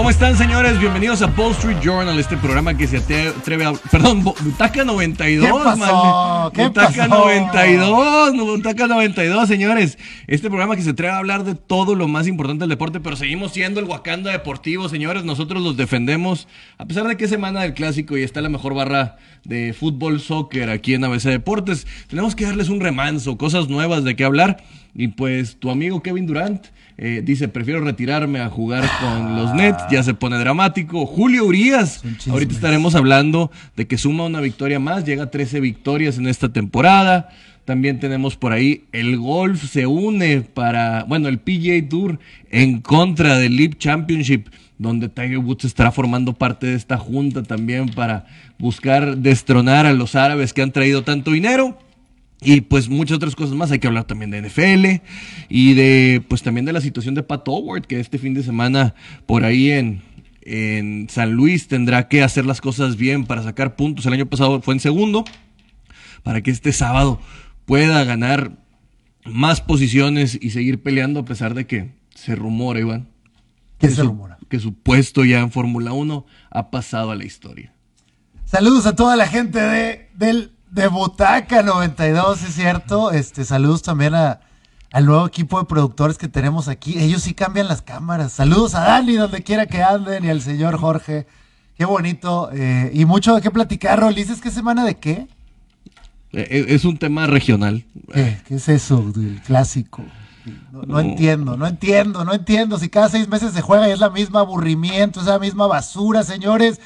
¿Cómo están, señores? Bienvenidos a Wall Street Journal, este programa que se atreve a. Perdón, Butaca 92, ¿Qué pasó? ¿Qué Butaca pasó? 92, Butaca 92, señores. Este programa que se atreve a hablar de todo lo más importante del deporte, pero seguimos siendo el Wakanda Deportivo, señores. Nosotros los defendemos, a pesar de que es semana del clásico y está la mejor barra de fútbol, soccer aquí en ABC Deportes. Tenemos que darles un remanso, cosas nuevas de qué hablar. Y pues tu amigo Kevin Durant eh, dice, prefiero retirarme a jugar con los Nets, ya se pone dramático. Julio Urias, ahorita estaremos hablando de que suma una victoria más, llega a 13 victorias en esta temporada. También tenemos por ahí el golf se une para, bueno, el PGA Tour en contra del Leap Championship, donde Tiger Woods estará formando parte de esta junta también para buscar destronar a los árabes que han traído tanto dinero. Y pues muchas otras cosas más. Hay que hablar también de NFL y de pues también de la situación de Pat Howard, que este fin de semana por ahí en, en San Luis tendrá que hacer las cosas bien para sacar puntos. El año pasado fue en segundo, para que este sábado pueda ganar más posiciones y seguir peleando a pesar de que se rumora, Iván. ¿Qué que se su- rumora? Que su puesto ya en Fórmula 1 ha pasado a la historia. Saludos a toda la gente de, del, de Butaca 92, es cierto. Este, saludos también a, al nuevo equipo de productores que tenemos aquí. Ellos sí cambian las cámaras. Saludos a Dani, donde quiera que anden, y al señor Jorge. Qué bonito. eh, y mucho de qué platicar, Rol. ¿Dices qué semana de qué? Eh, Es un tema regional. ¿Qué, qué es eso del clásico? No, no entiendo, no entiendo, no entiendo. Si cada seis meses se juega y es la misma aburrimiento, es la misma basura, señores.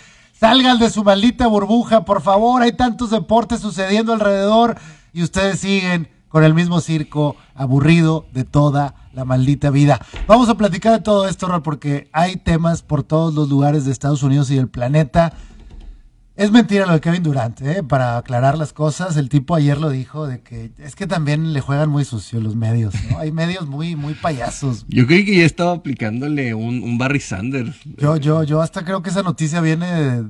Salgan de su maldita burbuja, por favor. Hay tantos deportes sucediendo alrededor y ustedes siguen con el mismo circo aburrido de toda la maldita vida. Vamos a platicar de todo esto, Rol, porque hay temas por todos los lugares de Estados Unidos y del planeta. Es mentira lo de Kevin Durant, ¿eh? para aclarar las cosas. El tipo ayer lo dijo de que es que también le juegan muy sucio los medios, ¿no? Hay medios muy, muy payasos. Yo creí que ya estaba aplicándole un, un Barry Sanders. Yo, yo, yo hasta creo que esa noticia viene de,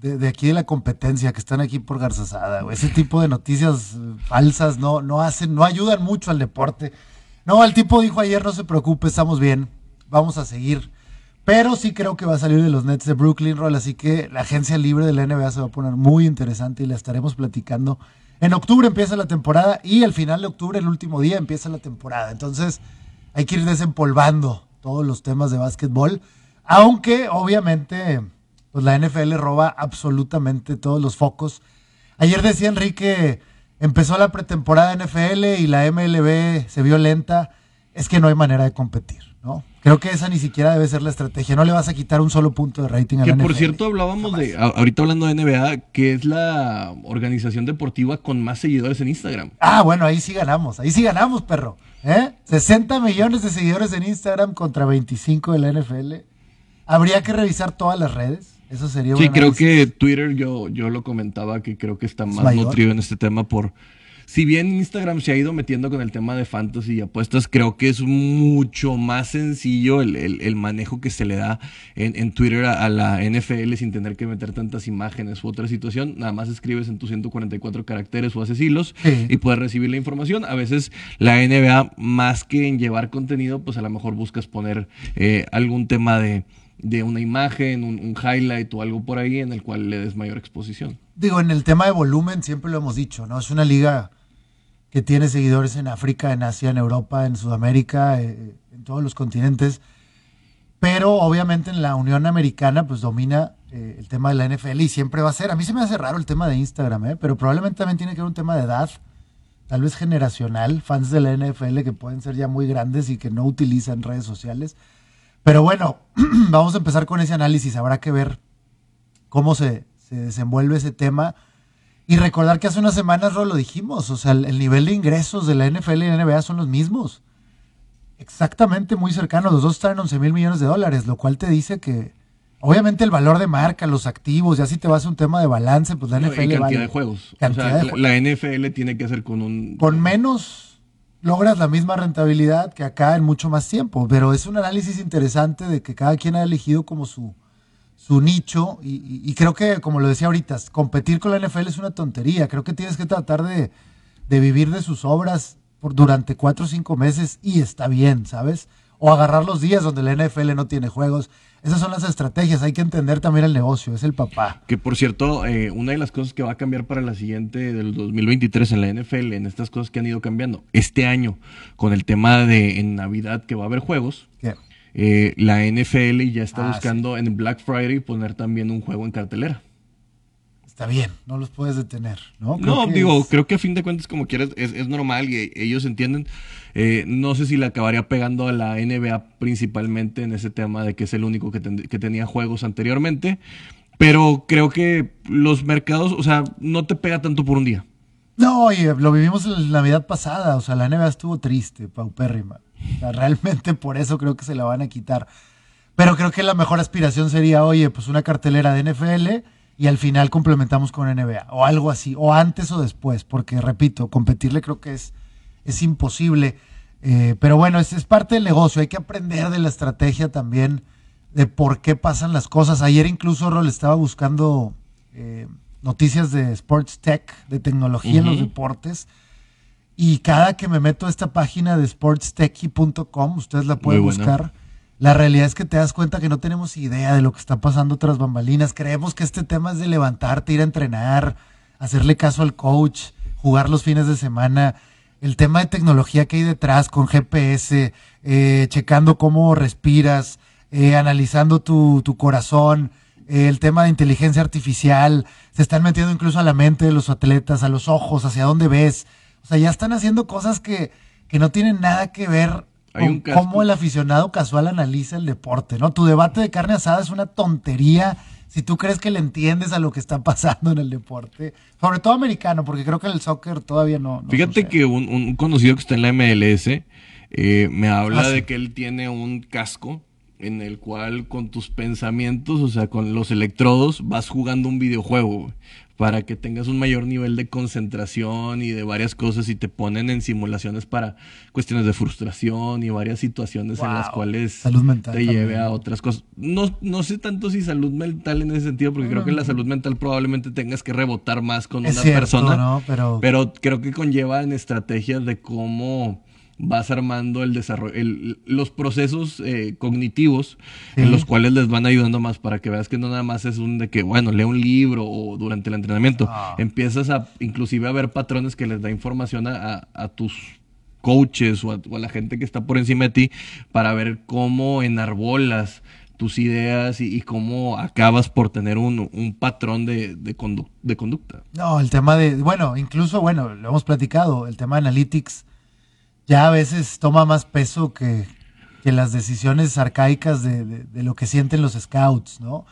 de- de aquí de la competencia, que están aquí por Garzazada, güey. Ese tipo de noticias falsas no, no hacen, no ayudan mucho al deporte. No, el tipo dijo ayer, no se preocupe, estamos bien, vamos a seguir. Pero sí creo que va a salir de los Nets de Brooklyn Roll, así que la agencia libre de la NBA se va a poner muy interesante y la estaremos platicando. En octubre empieza la temporada y al final de octubre, el último día, empieza la temporada. Entonces hay que ir desempolvando todos los temas de básquetbol, aunque obviamente pues la NFL roba absolutamente todos los focos. Ayer decía Enrique, empezó la pretemporada NFL y la MLB se vio lenta. Es que no hay manera de competir, ¿no? Creo que esa ni siquiera debe ser la estrategia. No le vas a quitar un solo punto de rating a Que la por NFL. cierto hablábamos de, ahorita hablando de NBA, que es la organización deportiva con más seguidores en Instagram. Ah, bueno, ahí sí ganamos, ahí sí ganamos, perro. ¿Eh? 60 millones de seguidores en Instagram contra 25 de la NFL. Habría que revisar todas las redes. Eso sería Sí, creo análisis. que Twitter, yo, yo lo comentaba, que creo que está más nutrido en este tema por... Si bien Instagram se ha ido metiendo con el tema de fantasy y apuestas, creo que es mucho más sencillo el, el- el manejo que se le da en, en Twitter a, a la NFL sin tener que meter tantas imágenes u otra situación. Nada más escribes en tus 144 caracteres o haces hilos Sí. y puedes recibir la información. A veces la NBA, más que en llevar contenido, pues a lo mejor buscas poner eh, algún tema de, de una imagen, un, un highlight o algo por ahí en el cual le des mayor exposición. Digo, en el tema de volumen siempre lo hemos dicho, ¿no? Es una liga que tiene seguidores en África, en Asia, en Europa, en Sudamérica, eh, en todos los continentes. Pero obviamente en la Unión Americana pues domina eh, el tema de la NFL y siempre va a ser. A mí se me hace raro el tema de Instagram, ¿eh? pero probablemente también tiene que ver un tema de edad, tal vez generacional, fans de la NFL que pueden ser ya muy grandes y que no utilizan redes sociales. Pero bueno, vamos a empezar con ese análisis. Habrá que ver cómo se, se desenvuelve ese tema. Y recordar que hace unas semanas, Ro, lo dijimos, o sea, el, el nivel de ingresos de la NFL y la NBA son los mismos. Exactamente, muy cercanos. Los dos están en 11 mil millones de dólares, lo cual te dice que, obviamente, el valor de marca, los activos, ya si te vas a un tema de balance, pues la No, NFL y cantidad vale. de juegos. Cantidad o sea, de la- juegos. la NFL tiene que hacer con un... Con menos logras la misma rentabilidad que acá en mucho más tiempo. Pero es un análisis interesante de que cada quien ha elegido como su, su nicho. Y, y- y creo que, como lo decía ahorita, competir con la NFL es una tontería. Creo que tienes que tratar de, de vivir de sus obras por, durante cuatro o cinco meses y está bien, ¿sabes? o agarrar los días donde la NFL no tiene juegos. Esas son las estrategias, hay que entender también el negocio, es el papá. Que por cierto, eh, una de las cosas que va a cambiar para la siguiente del 2023 en la NFL, en estas cosas que han ido cambiando, este año, con el tema de en Navidad que va a haber juegos, eh, la NFL ya está ah, buscando en Black Friday poner también un juego en cartelera está bien, no los puedes detener, ¿no? no, digo, creo que a fin de cuentas, como quieras, es, normal y ellos entienden. Eh, no sé si le acabaría pegando a la NBA principalmente en ese tema de que es el único que, que tenía juegos anteriormente, pero creo que los mercados, o sea, no te pega tanto por un día. No, y lo vivimos en la Navidad pasada, o sea, la NBA estuvo triste, paupérrima. O sea, realmente por eso creo que se la van a quitar. Pero creo que la mejor aspiración sería, oye, pues una cartelera de NFL y al final complementamos con NBA o algo así, o antes o después, porque repito, competirle creo que es, es imposible. Eh, pero bueno, es, es, parte del negocio, hay que aprender de la estrategia también, de por qué pasan las cosas. Ayer incluso Rol estaba buscando eh, noticias de Sports Tech, de tecnología en los deportes. Y cada que me meto a esta página de sportstechy.com, ustedes la pueden buscar la realidad es que te das cuenta que no tenemos idea de lo que está pasando tras bambalinas. Creemos que este tema es de levantarte, ir a entrenar, hacerle caso al coach, jugar los fines de semana. El tema de tecnología que hay detrás con GPS, eh, checando cómo respiras, eh, analizando tu, corazón, eh, el tema de inteligencia artificial, se están metiendo incluso a la mente de los atletas, a los ojos, hacia dónde ves. O sea, ya están haciendo cosas que, que no tienen nada que ver cómo el aficionado casual analiza el deporte, ¿no? Tu debate de carne asada es una tontería si tú crees que le entiendes a lo que está pasando en el deporte, sobre todo americano, porque creo que el soccer todavía no. Fíjate que un, conocido que está en la MLS eh, me habla ah, de que él tiene un casco en el cual con tus pensamientos, o sea, con los electrodos, vas jugando un videojuego para que tengas un mayor nivel de concentración y de varias cosas y te ponen en simulaciones para cuestiones de frustración y varias situaciones en las cuales te lleve a otras cosas. No, no sé tanto si salud mental en ese sentido, porque creo que la salud mental probablemente tengas que rebotar más con una persona, pero... pero creo que conllevan estrategias de cómo vas armando el desarrollo, los procesos eh, cognitivos en los cuales les van ayudando más para que veas que no nada más es un de que, bueno, lee un libro o durante el entrenamiento. Ah. Empiezas a inclusive a ver patrones que les da información a, tus coaches o a, la gente que está por encima de ti para ver cómo enarbolas tus ideas y, cómo acabas por tener un, un patrón de, de, de conducta. No, el tema de, bueno, incluso, bueno, lo hemos platicado, el tema de analytics ya a veces toma más peso que, las decisiones arcaicas de, lo que sienten los scouts, ¿no?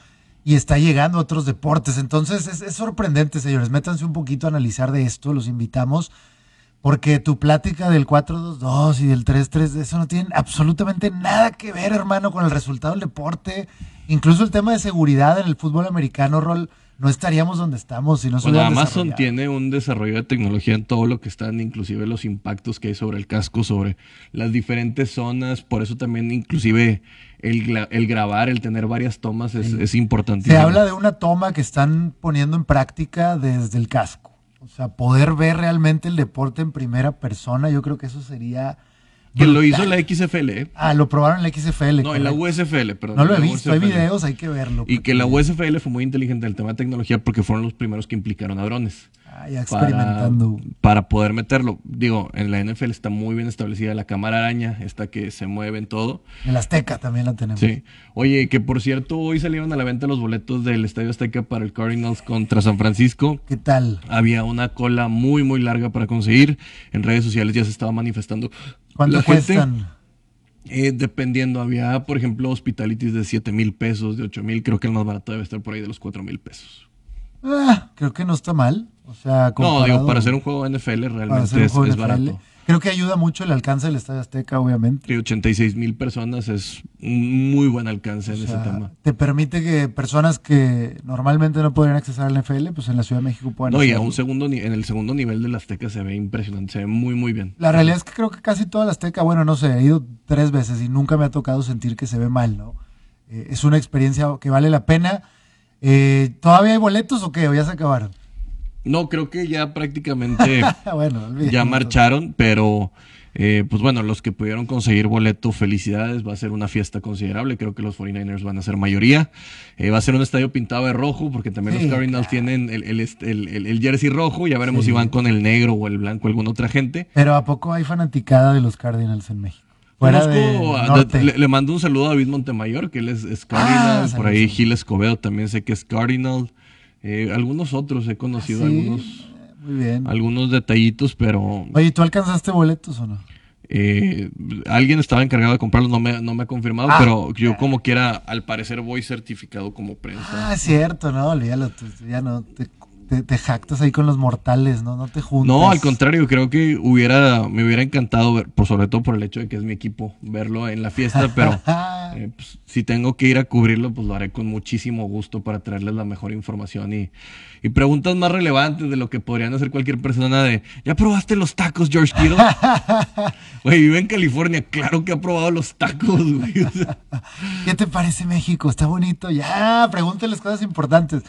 Y está llegando a otros deportes. Entonces es, sorprendente, señores. Métanse un poquito a analizar de esto, los invitamos, porque tu plática del 4-2-2 y del 3-3, eso no tiene absolutamente nada que ver, hermano, con el resultado del deporte. Incluso el tema de seguridad en el fútbol americano, Rol no estaríamos donde estamos si no bueno, Amazon tiene un desarrollo de tecnología en todo lo que están, inclusive los impactos que hay sobre el casco, sobre las diferentes zonas, por eso también inclusive el, el grabar, el tener varias tomas es, es importante. Se habla de una toma que están poniendo en práctica desde el casco. O sea, poder ver realmente el deporte en primera persona, yo creo que eso sería que lo hizo la XFL. ¿eh? Ah, lo probaron en la XFL. No, en la USFL, perdón. No lo he visto, hay videos, hay que verlo. Y que la USFL fue muy inteligente en el tema de tecnología porque fueron los primeros que implicaron a drones. Ah, ya experimentando. Para, poder meterlo. Digo, en la NFL está muy bien establecida la cámara araña, esta que se mueve en todo. En la Azteca también la tenemos. Sí. Oye, que por cierto, hoy salieron a la venta los boletos del Estadio Azteca para el Cardinals contra San Francisco. ¿Qué tal? Había una cola muy, muy larga para conseguir. En redes sociales ya se estaba manifestando ¿Cuánto cuestan? Eh, dependiendo, había, por ejemplo, hospitalities de 7 mil pesos, de 8 mil. Creo que el más barato debe estar por ahí de los 4 mil pesos. Ah, creo que no está mal. O sea, no, digo, para hacer un juego NFL realmente es, barato. Creo que ayuda mucho el alcance del Estadio Azteca, obviamente. Y 86 mil personas es un muy buen alcance en ese tema. Te permite que personas que normalmente no podrían acceder al NFL, pues en la Ciudad de México puedan No, y a un segundo, en el segundo nivel del Azteca se ve impresionante, se ve muy, muy bien. La realidad es que creo que casi toda la Azteca, bueno, no sé, he ido tres veces y nunca me ha tocado sentir que se ve mal, ¿no? Eh, es una experiencia que vale la pena. Eh, ¿Todavía hay boletos o qué? ¿O ya se acabaron? No, creo que ya prácticamente ya marcharon, pero Eh, pues bueno, los que pudieron conseguir boleto, felicidades, va a ser una fiesta considerable, creo que los 49ers van a ser mayoría. Eh, va a ser un estadio pintado de rojo, porque también Sí, los Cardinals claro. tienen el, el, el- el- jersey rojo, ya veremos Sí. si van con el negro o el blanco, alguna otra gente. Pero ¿a poco hay fanaticada de los Cardinals en México? Fuera Conozco a- le, le mando un saludo a David Montemayor, que él es, es Cardinal, Ah, por ahí. Gil Escobedo también sé que es Cardinal. Eh, algunos otros he conocido, Ah, Sí, algunos, Muy bien. algunos detallitos, pero Oye, ¿tú alcanzaste boletos o no? Eh, alguien estaba encargado de comprarlo, no me, no me ha confirmado, Ah. pero yo como quiera, al parecer voy certificado como prensa. Ah, es cierto, no, olvídalo, tú ya no, te, te, te jactas ahí con los mortales, ¿no? No te juntas. no, al contrario, creo que hubiera, me hubiera encantado ver, por sobre todo por el hecho de que es mi equipo, verlo en la fiesta, pero eh, pues, si tengo que ir a cubrirlo, pues lo haré con muchísimo gusto para traerles la mejor información y, y preguntas más relevantes de lo que podrían hacer cualquier persona de, ¿ya probaste los tacos, George Kittle? Güey, vive en California, claro que ha probado los tacos, güey. o sea. ¿Qué te parece México? Está bonito. Ya, pregúntales cosas importantes.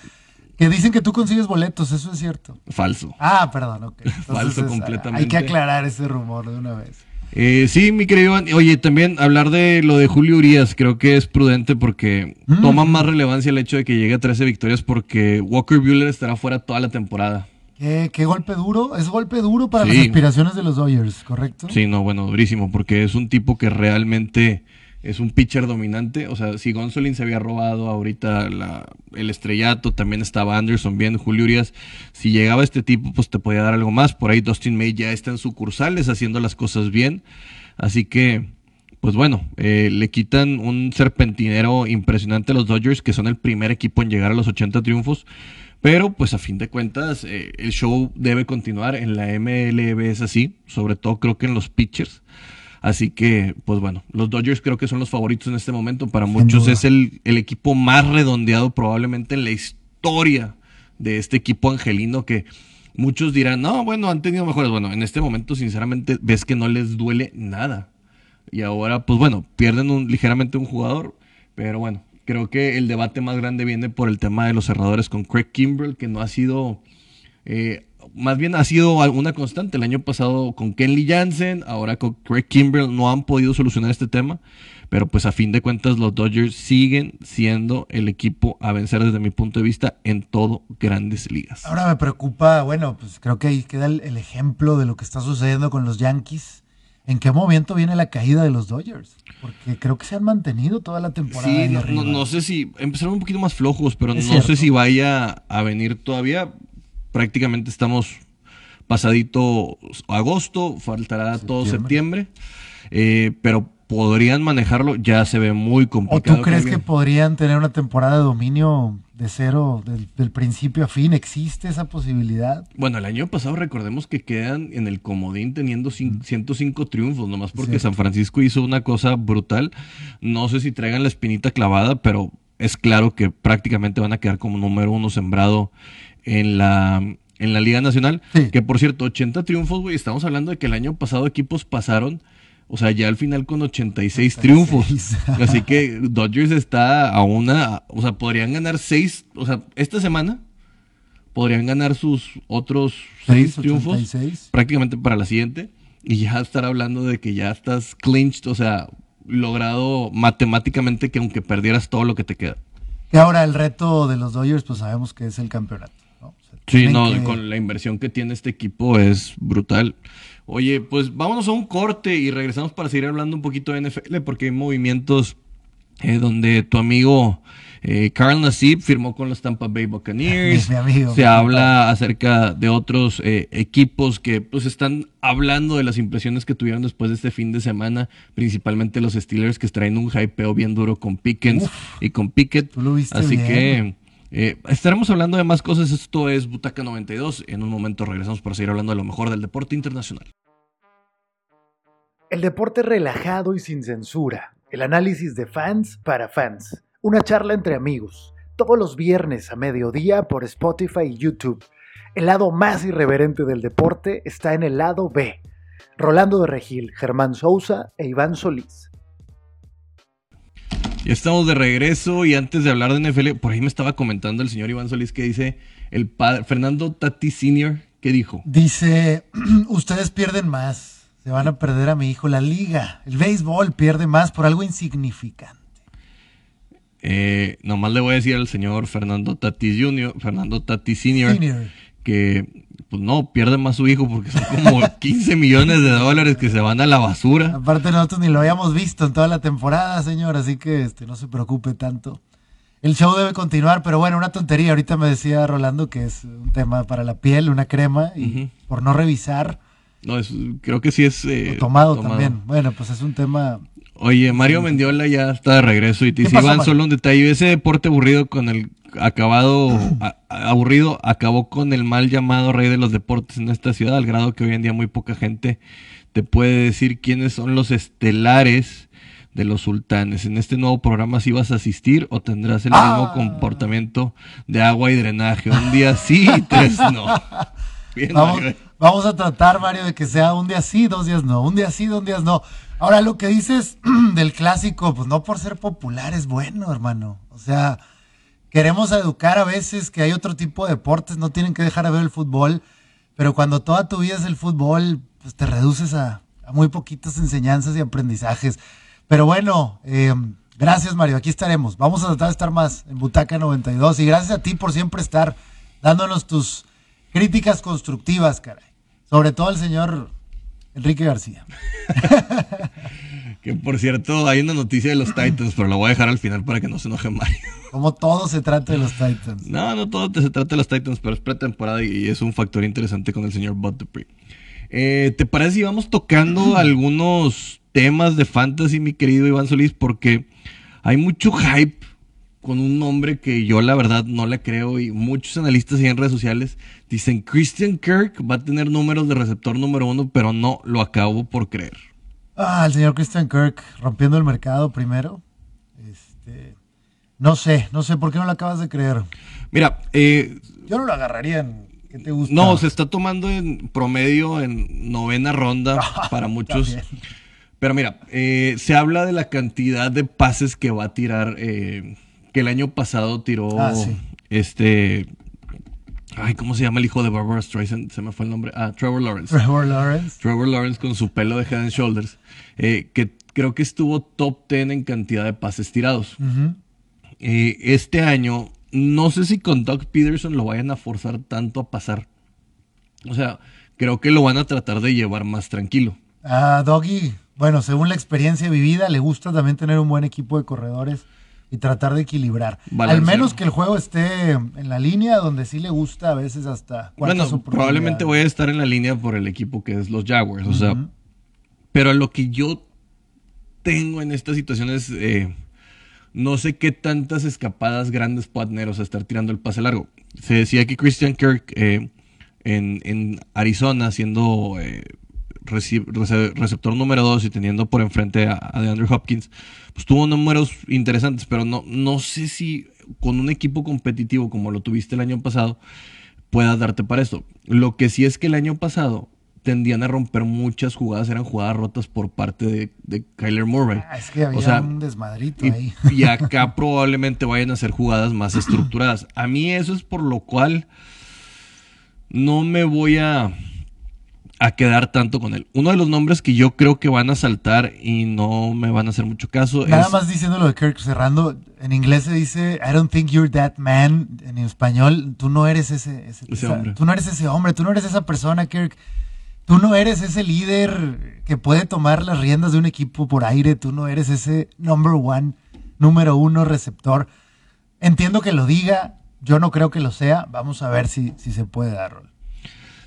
Que dicen que tú consigues boletos, eso es cierto. Falso. Ah, perdón, ok. Entonces, Falso es- completamente. Hay que aclarar ese rumor de una vez. Eh, sí, mi querido Iván. Oye, también hablar de lo de Julio Urias creo que es prudente porque Mm. toma más relevancia el hecho de que llegue a 13 victorias porque Walker Buehler estará fuera toda la temporada. ¿Qué, qué golpe duro? Es golpe duro para Sí. las aspiraciones de los Dodgers, ¿correcto? Sí, no, bueno, durísimo porque es un tipo que realmente es un pitcher dominante. O sea, si Gonsolin se había robado ahorita el estrellato, también estaba Anderson bien, Julio Urias. Si llegaba este tipo, pues te podía dar algo más. Por ahí Dustin May ya está en sucursales haciendo las cosas bien. Así que, pues bueno, eh, le quitan un serpentinero impresionante a los Dodgers, que son el primer equipo en llegar a los 80 triunfos. Pero, pues a fin de cuentas, eh, el show debe continuar. En la MLB es así, sobre todo creo que en los pitchers. Así que, pues bueno, los Dodgers creo que son los favoritos en este momento. Para Sin muchos duda. es el, el equipo más redondeado probablemente en la historia de este equipo angelino que muchos dirán, no, bueno, han tenido mejores. Bueno, en este momento, sinceramente, ves que no les duele nada. Y ahora, pues bueno, pierden un, ligeramente un jugador, pero bueno, creo que el debate más grande viene por el tema de los cerradores con Craig Kimbrell, que no ha sido, eh, más bien ha sido una constante. El año pasado con Kenley Jansen, ahora con Craig Kimbrell no han podido solucionar este tema, pero pues a fin de cuentas los Dodgers siguen siendo el equipo a vencer desde mi punto de vista en todo grandes ligas. Ahora me preocupa, bueno, pues creo que ahí queda el, el ejemplo de lo que está sucediendo con los Yankees. ¿En qué momento viene la caída de los Dodgers? Porque creo que se han mantenido toda la temporada. Sí, no, no- no sé si empezaron un poquito más flojos, pero Es no cierto. sé si vaya a venir todavía. Prácticamente estamos pasadito agosto, faltará todo septiembre, eh, pero podrían manejarlo, ya se ve muy ¿O complicado. tú crees que podrían tener una temporada de dominio de cero del, del principio a fin? ¿Existe esa posibilidad? Bueno, el año pasado recordemos que quedan en el comodín teniendo cin- 105 triunfos, nomás porque. San Francisco hizo una cosa brutal. No sé si traigan la espinita clavada, pero es claro que prácticamente van a quedar como número uno sembrado en la, en la Liga Nacional. Sí. Que por cierto, 80 triunfos, güey. Estamos hablando de que el año pasado equipos pasaron, o sea, ya al final con 86 triunfos. 86. Así que Dodgers está a una, o sea, podrían ganar seis, o sea, esta semana podrían ganar sus otros seis Seis, triunfos 86. prácticamente para la siguiente y ya estar hablando de que ya estás clinched, o sea, logrado matemáticamente que aunque perdieras todo lo que te queda. Y ahora el reto de los Dodgers, pues sabemos que es el campeonato. Sí, no, que- con la inversión que tiene este equipo es brutal. Oye, pues vámonos a un corte y regresamos para seguir hablando un poquito de NFL porque hay movimientos eh, donde tu amigo eh, Carl Nassib firmó con los Tampa Bay Buccaneers. Mi amigo, Se habla acerca de otros eh, equipos que pues están hablando de las impresiones que tuvieron después de este fin de semana, principalmente los Steelers que traen un hypeo bien duro con Pickens y con Pickett. Tú lo viste Así bien. que eh, estaremos hablando de más cosas. Esto es Butaca 92. En un momento regresamos para seguir hablando de lo mejor del deporte internacional. El deporte relajado y sin censura. El análisis de fans para fans. Una charla entre amigos. Todos los viernes a mediodía por Spotify y YouTube. El lado más irreverente del deporte está en el lado B. Rolando de Regil, Germán Sousa e Iván Solís. Ya estamos de regreso y antes de hablar de NFL, por ahí me estaba comentando el señor Iván Solís que dice el padre Fernando Tati Senior, ¿qué dijo? Dice, ustedes pierden más Se van a perder a mi hijo. La liga, el béisbol pierde más por algo insignificante. Eh, nomás le voy a decir al señor Fernando Tatis Jr., Fernando Tatis Sr., que pues no, pierde más su hijo porque son como 15 millones de dólares que se van a la basura. Aparte nosotros ni lo habíamos visto en toda la temporada, señor, así que este, no se preocupe tanto. El show debe continuar, pero bueno, una tontería. Ahorita me decía Rolando que es un tema para la piel, una crema, y por no revisar, No, es- creo que sí es... eh, tomado, también. Bueno, pues es un tema... Oye, Mario Mendiola ya está de regreso y te ¿Qué dice, pasó, Iván, Mario? solo un detalle. Ese deporte aburrido con el acabado, a- aburrido, acabó con el mal llamado rey de los deportes en esta ciudad, al grado que hoy en día muy poca gente te puede decir quiénes son los estelares de los sultanes. En este nuevo programa si vas a asistir o tendrás el mismo Ah. comportamiento de agua y drenaje. Un día sí y tres no. Bien, Vamos, Mario. vamos a tratar, Mario, de que sea un día sí, dos días no, un día sí, dos días no. Ahora, lo que dices del clásico, pues no por ser popular es bueno, hermano. O sea, queremos educar a veces que hay otro tipo de deportes, no tienen que dejar de ver el fútbol, pero cuando toda tu vida es el fútbol, pues te reduces a, muy poquitas enseñanzas y aprendizajes. Pero bueno, eh, gracias Mario, aquí estaremos. Vamos a tratar de estar más en Butaca 92 y gracias a ti por siempre estar dándonos tus críticas constructivas, caray. Sobre todo al señor Enrique García. Que por cierto, hay una noticia de los Titans, pero la voy a dejar al final para que no se enoje Mario. Como todo se trata de los Titans. No, no todo se trata de los Titans, pero es pretemporada y es un factor interesante con el señor Bud Dupree. Eh, ¿Te parece si vamos tocando algunos temas de fantasy, mi querido Iván Solís? Porque hay mucho hype con un nombre que yo la verdad no le creo y muchos analistas y en redes sociales dicen Christian Kirk va a tener números de receptor número uno, pero no lo acabo por creer. Ah, el señor Christian Kirk rompiendo el mercado primero. Este, no sé, no sé por qué no lo acabas de creer. Mira, eh, Yo no lo agarraría en. ¿Qué te gusta? no, se está tomando en promedio en novena ronda para muchos. Pero mira, eh, se habla de la cantidad de pases que va a tirar, eh, que el año pasado tiró Ah, sí. este... Ay, ¿cómo se llama el hijo de Barbara Streisand? Se me fue el nombre. Ah, Trevor Lawrence. Trevor Lawrence. Trevor Lawrence con su pelo de Head and Shoulders, eh, que creo que estuvo top 10 en cantidad de pases tirados. Eh, este año, no sé si con Doug Peterson lo vayan a forzar tanto a pasar. O sea, creo que lo van a tratar de llevar más tranquilo. A Doggy, bueno, según la experiencia vivida, le gusta también tener un buen equipo de corredores y tratar de equilibrar. Al menos que el juego esté en la línea donde sí le gusta a veces hasta Bueno, probablemente voy a estar en la línea por el equipo que es los Jaguars. O sea, pero lo que yo tengo en esta situación es. eh, no sé qué tantas escapadas grandes pueda tener, o sea, estar tirando el pase largo. Se decía que Christian Kirk eh, en, en Arizona, siendo eh, receptor número 2 y teniendo por enfrente a, a DeAndre Hopkins, pues tuvo números interesantes, pero no, no sé si con un equipo competitivo como lo tuviste el año pasado, puedas darte para esto. Lo que sí es que el año pasado tendían a romper muchas jugadas, eran jugadas rotas por parte de, de Kyler Murray. Ah, es que había O sea, un desmadrito y, ahí. y acá probablemente vayan a hacer jugadas más estructuradas. A mí eso es por lo cual no me voy a, a quedar tanto con él. Uno de los nombres que yo creo que van a saltar y no me van a hacer mucho caso Nada es... más diciendo lo de Kirk cerrando, en inglés se dice I don't think you're that man. En español, tú no eres ese, ese- Ese esa- hombre. Tú no eres ese hombre, tú no eres esa persona, Kirk. Tú no eres ese líder que puede tomar las riendas de un equipo por aire. Tú no eres ese number one, número uno receptor. Entiendo que lo diga. Yo no creo que lo sea. Vamos a ver si, si se puede dar.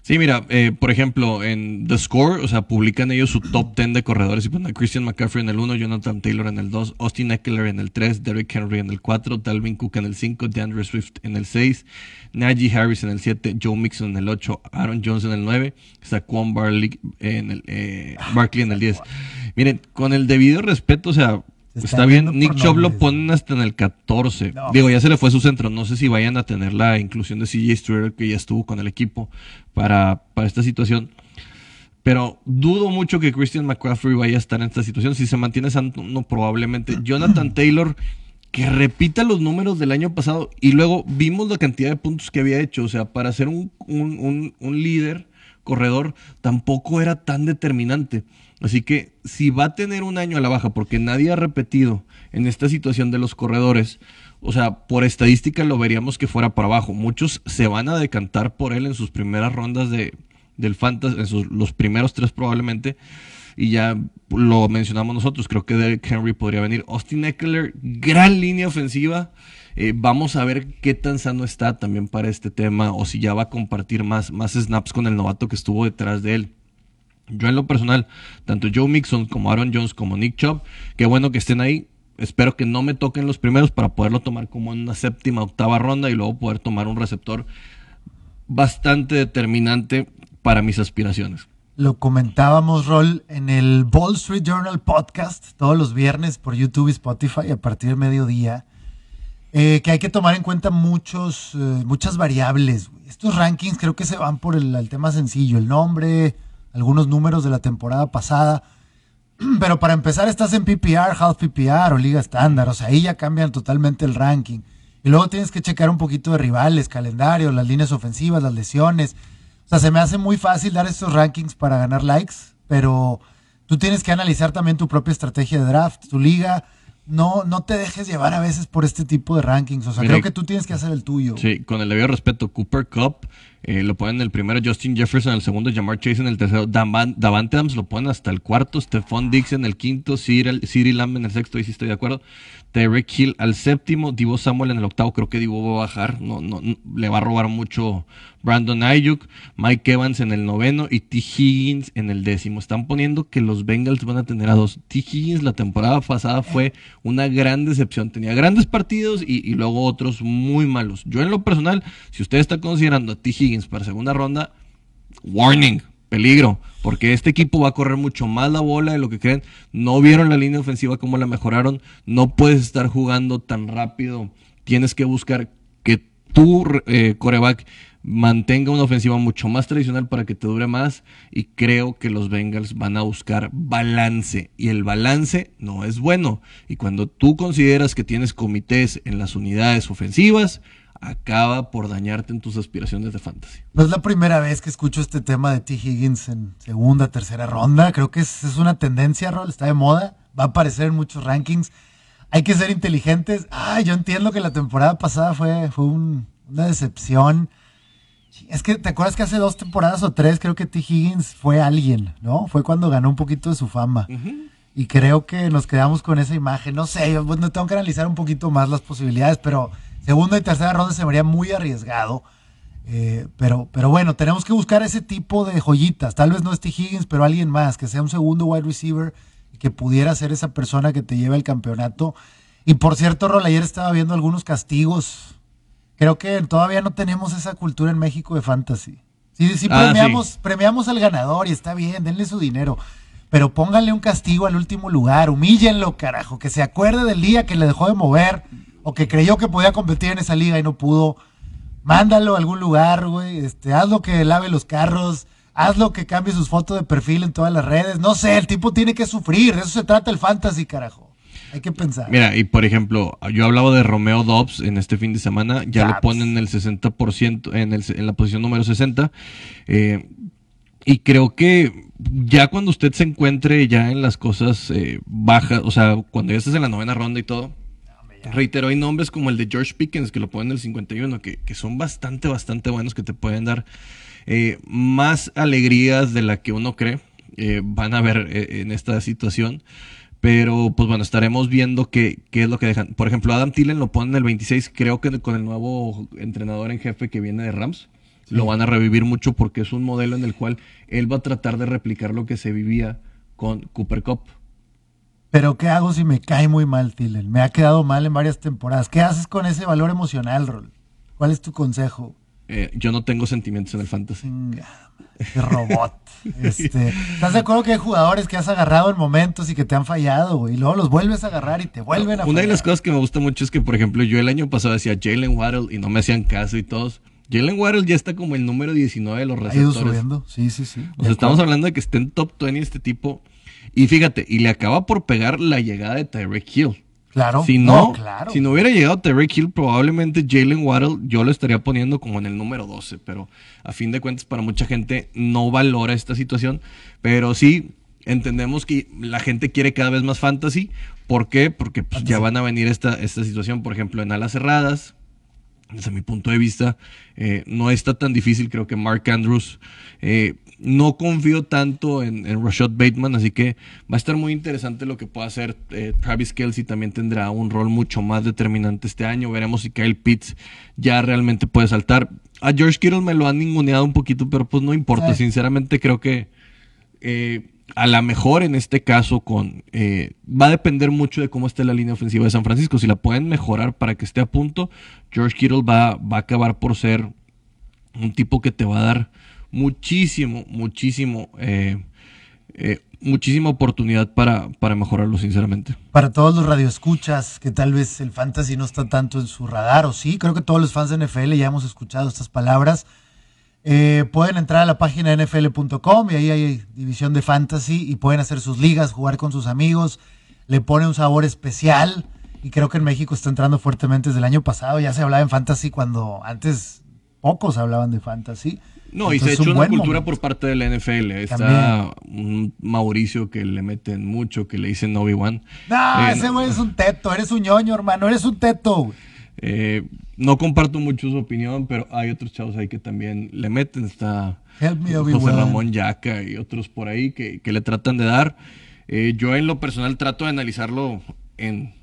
Sí, mira, eh, por ejemplo, en The Score, o sea, publican ellos su top 10 de corredores y ponen a Christian McCaffrey en el 1, Jonathan Taylor en el 2, Austin Eckler en el 3, Derrick Henry en el 4, Dalvin Cook en el 5, DeAndre Swift en el 6, Najee Harris en el 7, Joe Mixon en el 8, Aaron Jones en el 9, Saquon Barley en el, eh, Barkley en el 10. Miren, con el debido respeto, o sea, Está bien, Nick Chubb lo ponen hasta en el 14. No. Digo, ya se le fue su centro. No sé si vayan a tener la inclusión de CJ Stroud, que ya estuvo con el equipo para, para esta situación. Pero dudo mucho que Christian McCaffrey vaya a estar en esta situación. Si se mantiene sano, no, probablemente. Jonathan Taylor, que repita los números del año pasado. Y luego vimos la cantidad de puntos que había hecho. O sea, para ser un, un- un- un líder, corredor tampoco era tan determinante. Así que si va a tener un año a la baja, porque nadie ha repetido en esta situación de los corredores, o sea, por estadística lo veríamos que fuera para abajo. Muchos se van a decantar por él en sus primeras rondas de, del Fantasy, en sus, los primeros tres probablemente. Y ya lo mencionamos nosotros, creo que Derek Henry podría venir. Austin Eckler, gran línea ofensiva. Eh, vamos a ver qué tan sano está también para este tema o si ya va a compartir más, más snaps con el novato que estuvo detrás de él. Yo en lo personal, tanto Joe Mixon como Aaron Jones como Nick Chubb, qué bueno que estén ahí. Espero que no me toquen los primeros para poderlo tomar como en una séptima, octava ronda y luego poder tomar un receptor bastante determinante para mis aspiraciones. Lo comentábamos, Rol, en el Wall Street Journal podcast, todos los viernes por YouTube y Spotify a partir del mediodía, eh, que hay que tomar en cuenta muchos, eh, muchas variables. Estos rankings creo que se van por el tema sencillo, el nombre, algunos números de la temporada pasada. Pero para empezar estás en PPR, half PPR o liga estándar, o sea, ahí ya cambian totalmente el ranking. Y luego tienes que checar un poquito de rivales, calendario, las líneas ofensivas, las lesiones. O sea, se me hace muy fácil dar estos rankings para ganar likes, pero tú tienes que analizar también tu propia estrategia de draft, tu liga. No, no te dejes llevar a veces por este tipo de rankings. O sea, creo que tú tienes que hacer el tuyo. Sí, con el debido respeto, Cooper Cup eh, lo ponen en el primero, Justin Jefferson en el segundo, Jamar Chase en el tercero, Davante Adams lo ponen hasta el cuarto, Stephon Dix en el quinto, Cyril Lamb en el sexto, y sí estoy de acuerdo. Tyreek Hill al séptimo, Divo Samuel en el octavo, creo que Divo va a bajar, no, no, le va a robar mucho Brandon Ayuk, Mike Evans en el noveno y T. Higgins en el décimo. Están poniendo que los Bengals van a tener a dos. T. Higgins la temporada pasada fue una gran decepción, tenía grandes partidos y, y luego otros muy malos. Yo en lo personal, si usted está considerando a T. Higgins para segunda ronda, warning, peligro, porque este equipo va a correr mucho más la bola de lo que creen. No vieron la línea ofensiva como la mejoraron, no puedes estar jugando tan rápido. Tienes que buscar que tu eh, coreback mantenga una ofensiva mucho más tradicional para que te dure más y creo que los Bengals van a buscar balance y el balance no es bueno y cuando tú consideras que tienes comités en las unidades ofensivas acaba por dañarte en tus aspiraciones de fantasy. No es la primera vez que escucho este tema de T. Higgins en segunda, tercera ronda. Creo que es, una tendencia, Rol, está de moda. Va a aparecer en muchos rankings. Hay que ser inteligentes. Ah, yo entiendo que la temporada pasada fue, fue una decepción. Es que, ¿te acuerdas que hace dos temporadas o tres creo que T. Higgins fue alguien, ¿no? Fue cuando ganó un poquito de su fama. Y creo que nos quedamos con esa imagen. No sé, yo pues, tengo que analizar un poquito más las posibilidades, pero segunda y tercera ronda se vería muy arriesgado. Eh, pero, pero bueno, tenemos que buscar ese tipo de joyitas. Tal vez no este Higgins, pero alguien más, que sea un segundo wide receiver y que pudiera ser esa persona que te lleve el campeonato. Y por cierto, Rol, ayer estaba viendo algunos castigos. Creo que todavía no tenemos esa cultura en México de fantasy. Sí, sí, ah, premiamos, premiamos al ganador y está bien, denle su dinero. Pero pónganle un castigo al último lugar, humíllenlo, carajo, que se acuerde del día que le dejó de mover o que creyó que podía competir en esa liga y no pudo, mándalo a algún lugar, güey, este, hazlo que lave los carros, hazlo que cambie sus fotos de perfil en todas las redes, no sé, el tipo tiene que sufrir, de eso se trata el fantasy, carajo. Hay que pensar. Mira, y por ejemplo, yo hablaba de Romeo Dobbs en este fin de semana, ya lo ponen en el 60%, en, el, en la posición número 60. Eh, y creo que ya cuando usted se encuentre ya en las cosas eh, bajas, o sea, cuando ya estés en la novena ronda y todo, Reitero, hay nombres como el de George Pickens, que lo ponen en el 51, que, que son bastante, bastante buenos, que te pueden dar eh, más alegrías de la que uno cree. Eh, van a ver eh, en esta situación. Pero, pues bueno, estaremos viendo qué, qué, es lo que dejan. Por ejemplo, Adam Tillen lo ponen en el 26, creo que con el nuevo entrenador en jefe que viene de Rams. Lo van a revivir mucho porque es un modelo en el cual él va a tratar de replicar lo que se vivía con Cooper Cup. Pero ¿qué hago si me cae muy mal, Thielen? Me ha quedado mal en varias temporadas. ¿Qué haces con ese valor emocional, Rol? ¿Cuál es tu consejo? Eh, yo no tengo sentimientos en el fantasy. Qué robot. este, ¿Estás de acuerdo que hay jugadores que has agarrado en momentos y que te han fallado? Y luego los vuelves a agarrar y te vuelven a Una de las cosas que me gusta mucho es que, por ejemplo, yo el año pasado decía Jalen Waddle y no me hacían caso y todos. Jalen Waddle ya está como el número 19 de los receptores. Ha ido subiendo, sí, sí, sí. O sea, estamos hablando de que esté en top 20 este tipo. Y fíjate, y le acaba por pegar la llegada de Tyreek Hill. Claro. Si No, no, claro. si no hubiera llegado Tyreek Hill, probablemente Jalen Waddle yo lo estaría poniendo como en el número 12, pero a fin de cuentas para mucha gente no valora esta situación, pero sí entendemos que la gente quiere cada vez más fantasy, ¿por qué? Porque pues, ya van a venir esta, esta situación, por ejemplo, en alas cerradas, desde mi punto de vista, eh, no está tan difícil. Creo que Mark Andrews, eh, no confío tanto en, en Rashad Bateman, así que va a estar muy interesante lo que pueda hacer. Eh, Travis Kelsey también tendrá un rol mucho más determinante este año. Veremos si Kyle Pitts ya realmente puede saltar. A George Kittle me lo han ninguneado un poquito, pero pues no importa. Sí. Sinceramente creo que eh, a la mejor en este caso con eh, va a depender mucho de cómo esté la línea ofensiva de San Francisco. Si la pueden mejorar para que esté a punto, George Kittle va, va a acabar por ser un tipo que te va a dar muchísimo, muchísimo, eh, eh, muchísima oportunidad para, para mejorarlo, sinceramente. Para todos los radioescuchas, que tal vez el fantasy no está tanto en su radar, o sí, creo que todos los fans de NFL ya hemos escuchado estas palabras. Eh, pueden entrar a la página nfl.com y ahí hay división de fantasy y pueden hacer sus ligas, jugar con sus amigos, le pone un sabor especial y creo que en México está entrando fuertemente desde el año pasado, ya se hablaba en fantasy cuando antes pocos hablaban de fantasy. No, y se ha hecho un una cultura momento. por parte de la NFL. Está un Mauricio que le meten mucho, que le dicen Obi-Wan. No, Eh, ese güey es un teto, eres un ñoño, hermano, eres un teto. Eh, no comparto mucho su opinión, pero hay otros chavos ahí que también le meten. Está Help me, José. Ramón Yaca y otros por ahí que, que le tratan de dar. Eh, yo en lo personal trato de analizarlo en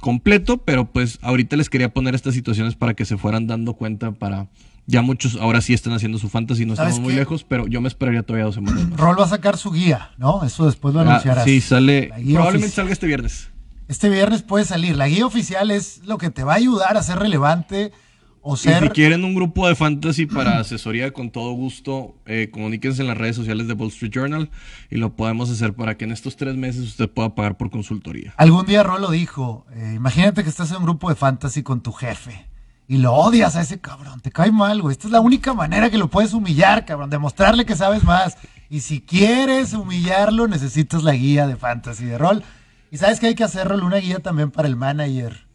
completo, pero pues ahorita les quería poner estas situaciones para que se fueran dando cuenta para... Ya muchos ahora sí están haciendo su fantasy, no ¿Sabes estamos muy qué? lejos, pero yo me esperaría todavía dos semanas más. Rol va a sacar su guía, ¿no? Eso después lo Ah, anunciarás. sí, sale. Probablemente oficial. salga este viernes. Este viernes puede salir. La guía oficial es lo que te va a ayudar a ser relevante o Y si ser. quieren un grupo de fantasy para asesoría, con todo gusto, eh, comuníquense en las redes sociales de Wall Street Journal y lo podemos hacer para que en estos tres meses usted pueda pagar por consultoría. Algún día Rol lo dijo. eh, imagínate que estás en un grupo de fantasy con tu jefe y lo odias a ese cabrón. Te cae mal, güey. Esta es la única manera que lo puedes humillar, cabrón. Demostrarle que sabes más. Y si quieres humillarlo, necesitas la guía de fantasy de Rol. Y sabes que hay que hacer, Rol, una guía también para el manager.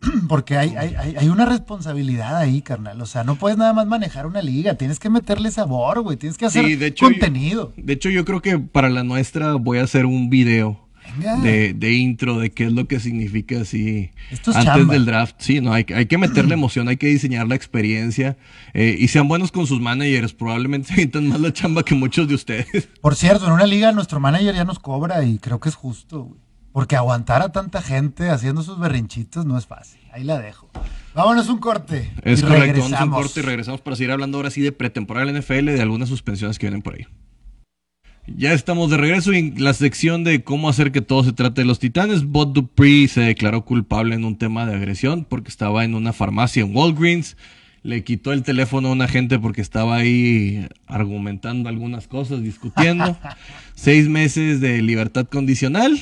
Porque hay, hay, hay- una responsabilidad ahí, carnal. O sea, no puedes nada más manejar una liga. Tienes que meterle sabor, güey. Tienes que hacer Sí, de hecho, yo- contenido. De hecho, yo creo que para la nuestra voy a hacer un video. De, de intro de qué es lo que significa así antes chamba. del draft. Sí, no, hay, que- hay que meterle emoción, hay que diseñar la experiencia eh, y sean buenos con sus managers. Probablemente se avientan más la chamba que muchos de ustedes. Por cierto, en una liga nuestro manager ya nos cobra y creo que es justo, güey. Porque aguantar a tanta gente haciendo sus berrinchitos no es fácil. Ahí la dejo. Vámonos un corte. Es y correcto, vamos a un regresamos. corte y regresamos para seguir hablando ahora sí de pretemporada de la NFL, de algunas suspensiones que vienen por ahí. Ya estamos de regreso en la sección de cómo hacer que todo se trate de los titanes. Bob Dupree se declaró culpable en un tema de agresión porque estaba en una farmacia en Walgreens. Le quitó el teléfono a una gente porque estaba ahí argumentando algunas cosas, discutiendo. Seis meses de libertad condicional.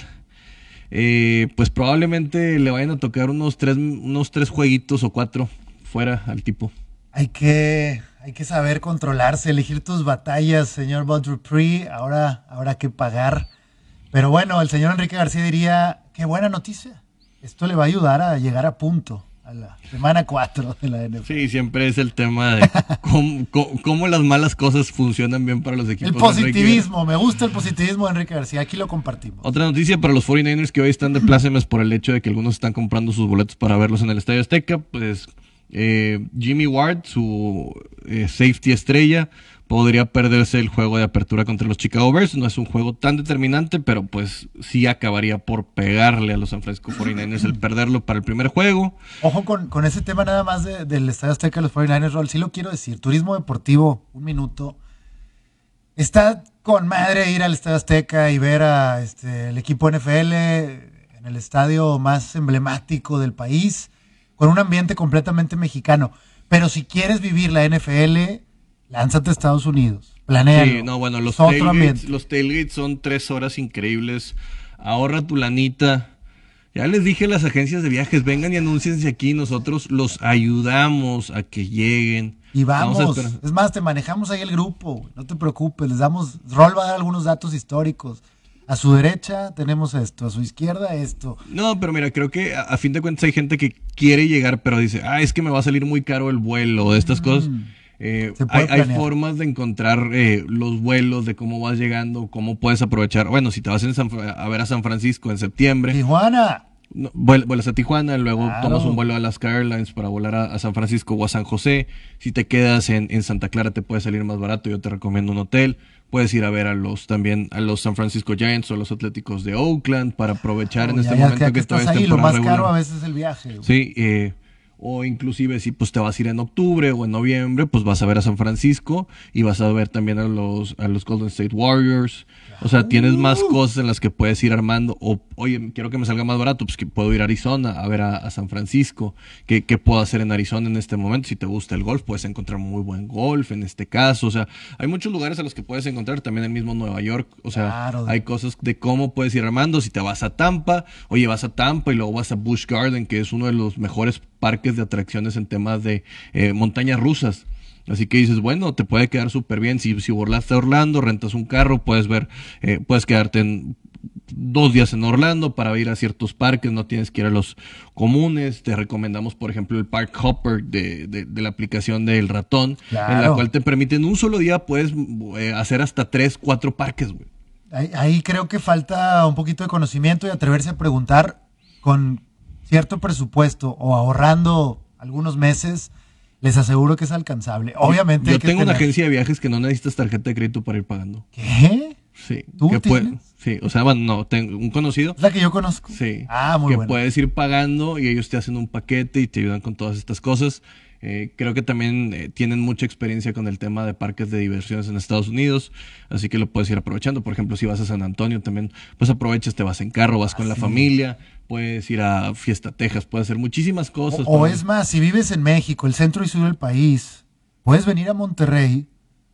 Eh, pues probablemente le vayan a tocar unos tres, unos tres jueguitos o cuatro fuera al tipo. Hay que, hay que saber controlarse, elegir tus batallas, señor Dupree. Ahora habrá que pagar. Pero bueno, el señor Enrique García diría, qué buena noticia. Esto le va a ayudar a llegar a punto a la semana 4 de la NFL. Sí, siempre es el tema de cómo, cómo- cómo las malas cosas funcionan bien para los equipos. El positivismo, me gusta el positivismo de Enrique García. Aquí lo compartimos. Otra noticia para los 49ers que hoy están de plácemes por el hecho de que algunos están comprando sus boletos para verlos en el Estadio Azteca. Pues eh, Jimmy Ward, su eh, safety estrella, podría perderse el juego de apertura contra los Chicago Bears. No es un juego tan determinante, pero pues sí acabaría por pegarle a los San Francisco 49ers el perderlo para el primer juego. Ojo con, con ese tema nada más de- del Estadio Azteca de los 49ers Roll. Sí lo quiero decir. Turismo deportivo, un minuto. Está con madre ir al Estadio Azteca y ver a este, equipo NFL en el estadio más emblemático del país, con un ambiente completamente mexicano. Pero si quieres vivir la NFL, lánzate a Estados Unidos. Planea. Sí, no, bueno, los tailgates, los tailgates son tres horas increíbles. Ahorra tu lanita. Ya les dije a las agencias de viajes, vengan y anúnciense aquí, nosotros los ayudamos a que lleguen. Y vamos, esperar. es más, te manejamos ahí el grupo, no te preocupes, les damos, Rol va a dar algunos datos históricos. A su derecha tenemos esto, a su izquierda esto. No, pero mira, creo que a, a fin de cuentas hay gente que quiere llegar, pero dice, ah, es que me va a salir muy caro el vuelo o estas cosas. Eh, hay, hay formas de encontrar eh, los vuelos, de cómo vas llegando, cómo puedes aprovechar. Bueno, si te vas en San a ver a San Francisco en septiembre, Tijuana. No, vuel- vuelas a Tijuana, luego Claro. tomas un vuelo a Alaska Airlines para volar a, a San Francisco o a San José. Si te quedas en, en Santa Clara te puede salir más barato, yo te recomiendo un hotel. Puedes ir a ver a los también a los San Francisco Giants o a los Atléticos de Oakland para aprovechar en Ya- este ya- momento que, que estás es ahí, lo más caro a veces es el viaje. güey. Sí, eh, o inclusive si pues te vas a ir en octubre o en noviembre, pues vas a ver a San Francisco y vas a ver también a los, a los Golden State Warriors. O sea, tienes más cosas en las que puedes ir armando. O, oye, quiero que me salga más barato, pues que puedo ir a Arizona a ver a, a San Francisco. ¿Qué, ¿Qué puedo hacer en Arizona en este momento? Si te gusta el golf, puedes encontrar muy buen golf en este caso. O sea, hay muchos lugares a los que puedes encontrar, también el mismo Nueva York. O sea, Claro. hay cosas de cómo puedes ir armando. Si te vas a Tampa, oye, vas a Tampa y luego vas a Busch Garden, que es uno de los mejores parques de atracciones en temas de eh, montañas rusas. Así que dices, bueno, te puede quedar súper bien. Si, si volaste a Orlando, rentas un carro, puedes ver, eh, puedes quedarte en dos días en Orlando para ir a ciertos parques, no tienes que ir a los comunes. Te recomendamos, por ejemplo, el Park Hopper de, de- de la aplicación del ratón, en la cual te permite en un solo día puedes eh, hacer hasta tres, cuatro parques, güey. Ahí, ahí creo que falta un poquito de conocimiento y atreverse a preguntar con cierto presupuesto o ahorrando algunos meses, les aseguro que es alcanzable. Obviamente. Yo hay que tengo una agencia de viajes que no necesitas tarjeta de crédito para ir pagando. ¿Qué? Sí. ¿Tú que puede- sí, o sea, bueno, no, tengo un conocido. Es la que yo conozco. Sí. Ah, muy que bueno. puedes ir pagando y ellos te hacen un paquete y te ayudan con todas estas cosas. Eh, creo que también eh, tienen mucha experiencia con el tema de parques de diversiones en Estados Unidos, así que lo puedes ir aprovechando. Por ejemplo, si vas a San Antonio también, pues aprovechas, te vas en carro, vas con la familia, puedes ir a Fiesta Texas, puedes hacer muchísimas cosas. O, es más, si vives en México, el centro y sur del país, puedes venir a Monterrey,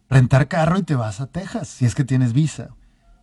rentar carro y te vas a Texas, si es que tienes visa.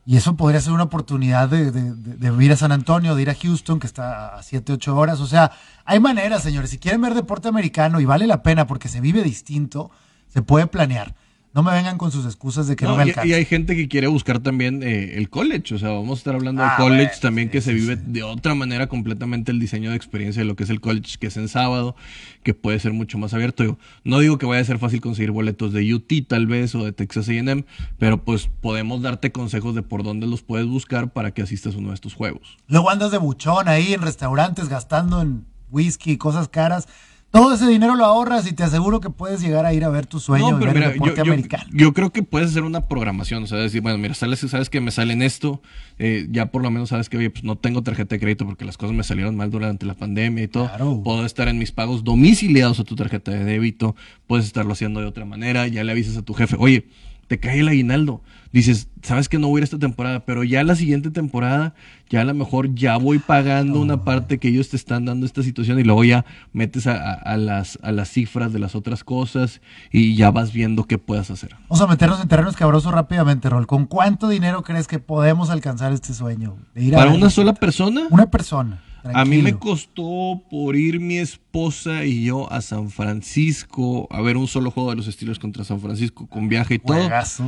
Y eso podría ser una oportunidad de, de- de- de ir a San Antonio, de ir a Houston, que está a 7, 8 horas. O sea, hay maneras, señores. Si quieren ver deporte americano y vale la pena porque se vive distinto, se puede planear. No me vengan con sus excusas de que no, No, me y, alcanza. y hay gente que quiere buscar también eh, el college, o sea, vamos a estar hablando Ah, de college bueno, también sí, que se vive sí. de otra manera completamente el diseño de experiencia de lo que es el college, que es en sábado, que puede ser mucho más abierto. Digo, no digo que vaya a ser fácil conseguir boletos de UT tal vez o de Texas A&M, pero pues podemos darte consejos de por dónde los puedes buscar para que asistas a uno de estos juegos. Luego andas de buchón ahí en restaurantes gastando en whisky y cosas caras. Todo ese dinero lo ahorras y te aseguro que puedes llegar a ir a ver tu sueño No, y pero ver mira, el deporte yo, yo- americano. yo creo que puedes hacer una programación, o sea, decir, bueno, mira, sales, sabes que me sale en esto, eh, ya por lo menos sabes que, oye, pues no tengo tarjeta de crédito porque las cosas me salieron mal durante la pandemia y todo. Claro. Puedo estar en mis pagos domiciliados a tu tarjeta de débito, puedes estarlo haciendo de otra manera, ya le avisas a tu jefe, oye, te cae el aguinaldo. Dices, sabes que no voy a ir esta temporada, pero ya la siguiente temporada, ya a lo mejor ya voy pagando una parte que ellos te están dando esta situación y luego ya metes a, a- a las, a las cifras de las otras cosas y ya vas viendo qué puedas hacer. Vamos a meternos en terrenos cabrosos rápidamente, Rol. ¿Con cuánto dinero crees que podemos alcanzar este sueño? De ir a ¿Para una sola persona? Una persona. A mí me costó por ir mi esposa y yo a San Francisco a ver un solo juego de los Steelers contra San Francisco con viaje y todo.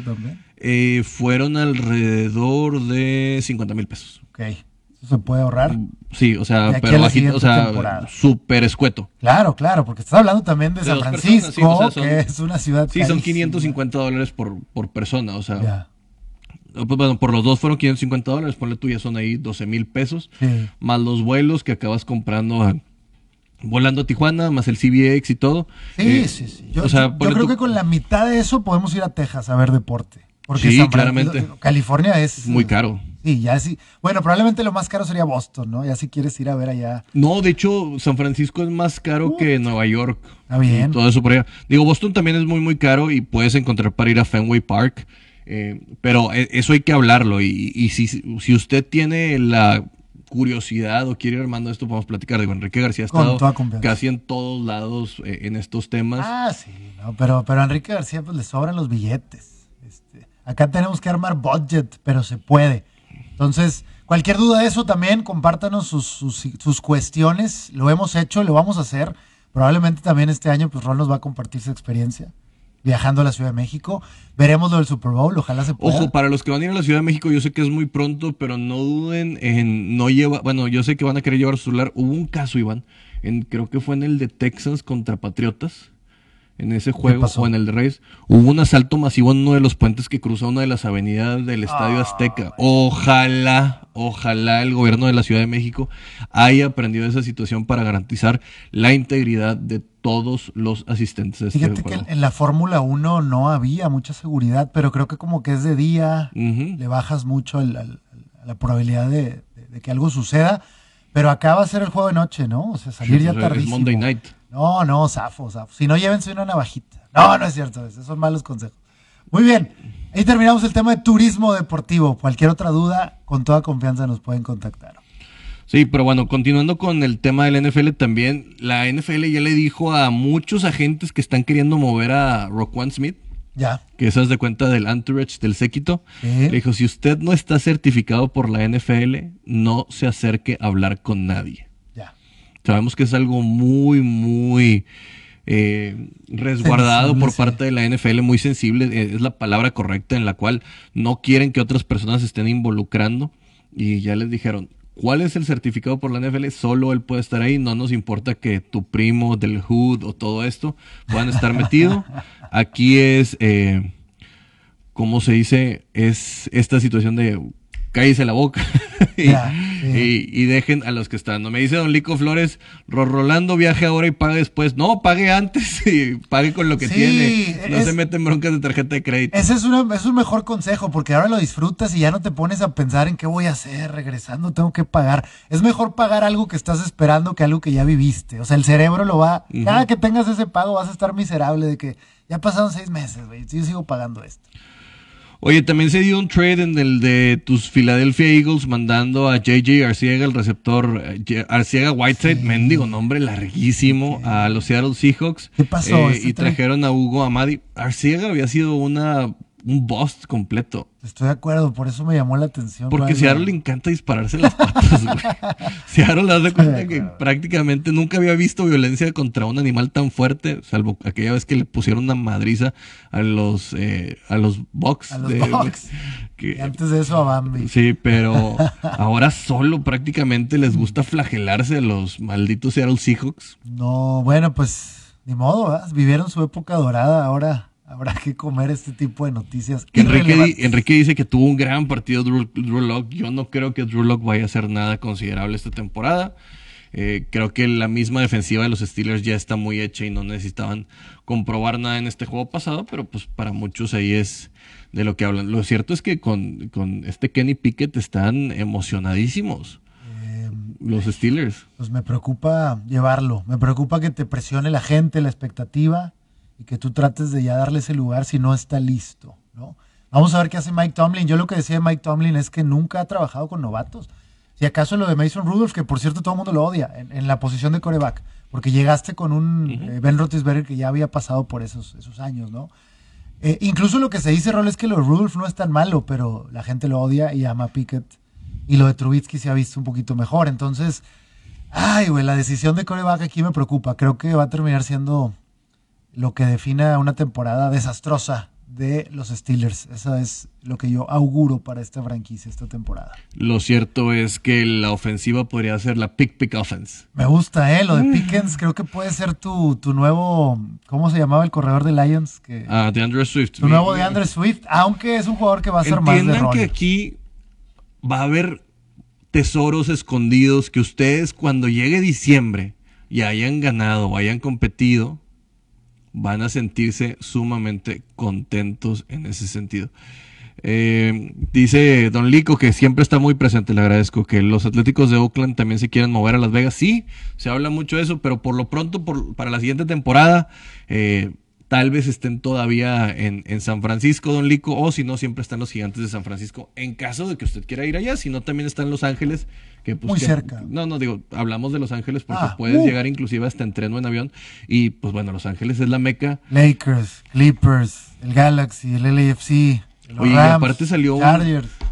También. Eh, fueron alrededor de 50 mil pesos. Ok. Eso se puede ahorrar. Sí, o sea, pero bajito, o sea, súper escueto. Claro, claro, porque estás hablando también de, De San Francisco, personas, sí, o sea, son- que es una ciudad Sí, son carísima. 550 dólares por, por persona, o sea, Ya. Pues, bueno, por los dos fueron 550 dólares, ponle tú, ya son ahí 12 mil pesos. Sí. más los vuelos que acabas comprando a- volando a Tijuana, más el CBX y todo. Sí, Eh, sí, sí. Yo, o sea, yo- creo tú- que con la mitad de eso podemos ir a Texas a ver deporte. Porque Sí, San claramente. California es muy caro. Sí, ya sí. Bueno, probablemente lo más caro sería Boston, ¿no? Ya si quieres ir a ver allá. No, de hecho, San Francisco es más caro que Nueva York. Está bien. Y todo eso por allá. Digo, Boston también es muy, muy caro y puedes encontrar para ir a Fenway Park. Eh, pero e- eso hay que hablarlo. Y, y si, si usted tiene la curiosidad o quiere ir armando esto, podemos platicar. Digo, Enrique García ha estado casi en todos lados eh, en estos temas. Ah, sí, no, pero, pero a Enrique García pues le sobran los billetes. Este, acá tenemos que armar budget, pero se puede. Entonces, cualquier duda de eso también, compártanos sus, sus, sus cuestiones. Lo hemos hecho, lo vamos a hacer. Probablemente también este año, pues Rol nos va a compartir su experiencia. Viajando a la Ciudad de México. Veremos lo del Super Bowl, ojalá se pueda. Ojo, para los que van a ir a la Ciudad de México, yo sé que es muy pronto, pero no duden en no llevar, bueno, yo sé que van a querer llevar su celular. Hubo un caso, Iván, en, creo que fue en el de Texans contra Patriotas, en ese juego, o en el de Reyes, hubo un asalto masivo en uno de los puentes que cruzó una de las avenidas del Estadio Ah, Azteca. Ojalá, ojalá el gobierno de la Ciudad de México haya aprendido esa situación para garantizar la integridad de todos los asistentes a este Fíjate que juego. en la Fórmula 1 no había mucha seguridad, pero creo que como que es de día, le bajas mucho el- el- la probabilidad de, de- de que algo suceda. Pero acá va a ser el juego de noche, ¿no? O sea, salir Sí, ya pues, es tardísimo. Monday night. No, no, zafo, zafo. Si no, llévense una navajita. No, no es cierto, esos son malos consejos. Muy bien, ahí terminamos el tema de turismo deportivo. Cualquier otra duda, con toda confianza nos pueden contactar. Sí, pero bueno, continuando con el tema del NFL también, la NFL ya le dijo a muchos agentes que están queriendo mover a Roquan Smith, Ya. que esas de cuenta del entourage del séquito, le dijo, si usted no está certificado por la NFL, no se acerque a hablar con nadie. Sabemos que es algo muy, muy eh, resguardado Sensible, por sí. parte de la NFL, muy sensible, eh, es la palabra correcta en la cual no quieren que otras personas se estén involucrando y ya les dijeron, ¿cuál es el certificado por la NFL? Solo él puede estar ahí, no nos importa que tu primo del Hood o todo esto puedan estar metido. Aquí es, eh, ¿cómo se dice? Es esta situación de cállese la boca y. y- y dejen a los que están. No me dice Don Lico Flores, "Ro- Rolando viaje ahora y pague después. No, pague antes y pague con lo que Sí, tiene. No es- se meten broncas de tarjeta de crédito. Ese es, una- es un mejor consejo porque ahora lo disfrutas y ya no te pones a pensar en qué voy a hacer regresando, tengo que pagar. Es mejor pagar algo que estás esperando que algo que ya viviste. O sea, el cerebro lo va... Cada que tengas ese pago vas a estar miserable de que ya pasaron seis meses, güey. Yo sigo pagando esto. Oye, también se dio un trade en el de tus Philadelphia Eagles mandando a JJ Arciega, el receptor eh, Arciega Whiteside, mendigo nombre larguísimo, a los Seattle Seahawks. ¿Qué pasó? Eh, y trajeron a Hugo Amadi. Arciega había sido una un bust completo. Estoy de acuerdo, por eso me llamó la atención. Porque Vaya. Seattle le encanta dispararse las patas, güey. Seattle le da cuenta que prácticamente nunca había visto violencia contra un animal tan fuerte, salvo aquella vez que le pusieron una madriza a los eh, a los Bucks. A los de- Bucks. que- Y antes de eso a Bambi. Sí, pero ahora solo prácticamente les gusta flagelarse a los malditos Seattle Seahawks. No, bueno, pues ni modo, ¿verdad? vivieron su época dorada, ahora habrá que comer este tipo de noticias. Enrique dice que tuvo un gran partido Drew, Drew Lock. Yo no creo que Drew Lock vaya a hacer nada considerable esta temporada. Eh, creo que la misma defensiva de los Steelers ya está muy hecha y no necesitaban comprobar nada en este juego pasado, pero pues para muchos ahí es de lo que hablan. Lo cierto es que con, con este Kenny Pickett están emocionadísimos Eh, los Steelers. pues me preocupa llevarlo. Me preocupa que te presione la gente, la expectativa y que tú trates de ya darle ese lugar si no está listo, ¿no? Vamos a ver qué hace Mike Tomlin. Yo lo que decía de Mike Tomlin es que nunca ha trabajado con novatos. Si acaso lo de Mason Rudolph, que por cierto todo el mundo lo odia en, en la posición de coreback, porque llegaste con un eh, Ben Roethlisberger que ya había pasado por esos, esos años, ¿no? Eh, incluso lo que se dice, Rol, es que lo de Rudolph no es tan malo, pero la gente lo odia y ama a Pickett. Y lo de Trubisky se ha visto un poquito mejor. Entonces, ay, güey, la decisión de coreback aquí me preocupa. Creo que va a terminar siendo lo que defina una temporada desastrosa de los Steelers. Eso es lo que yo auguro para esta franquicia esta temporada. Lo cierto es que la ofensiva podría ser la pick pick offense. Me gusta, ¿eh? Lo de Pickens creo que puede ser tu, tu nuevo, ¿cómo se llamaba el corredor de Lions? Que, Ah, de Andrew Swift. tu nuevo de Andre Swift, aunque es un jugador que va a ser más de rol. que aquí va a haber tesoros escondidos que ustedes cuando llegue diciembre y hayan ganado o hayan competido, van a sentirse sumamente contentos en ese sentido. Eh, dice Don Lico que siempre está muy presente, le agradezco, que los Atléticos de Oakland también se quieren mover a Las Vegas. Sí, se habla mucho de eso, pero por lo pronto, por- para la siguiente temporada, eh, tal vez estén todavía en, en San Francisco, Don Lico, o si no, siempre están los gigantes de San Francisco, en caso de que usted quiera ir allá, si no, también están Los Ángeles, que pues... Muy que- cerca. No, no, digo, hablamos de Los Ángeles porque Ah, puedes uh. llegar inclusive hasta en tren o en avión, y pues bueno, Los Ángeles es la meca Lakers, Clippers, el Galaxy, el LAFC. Oye, y aparte salió un,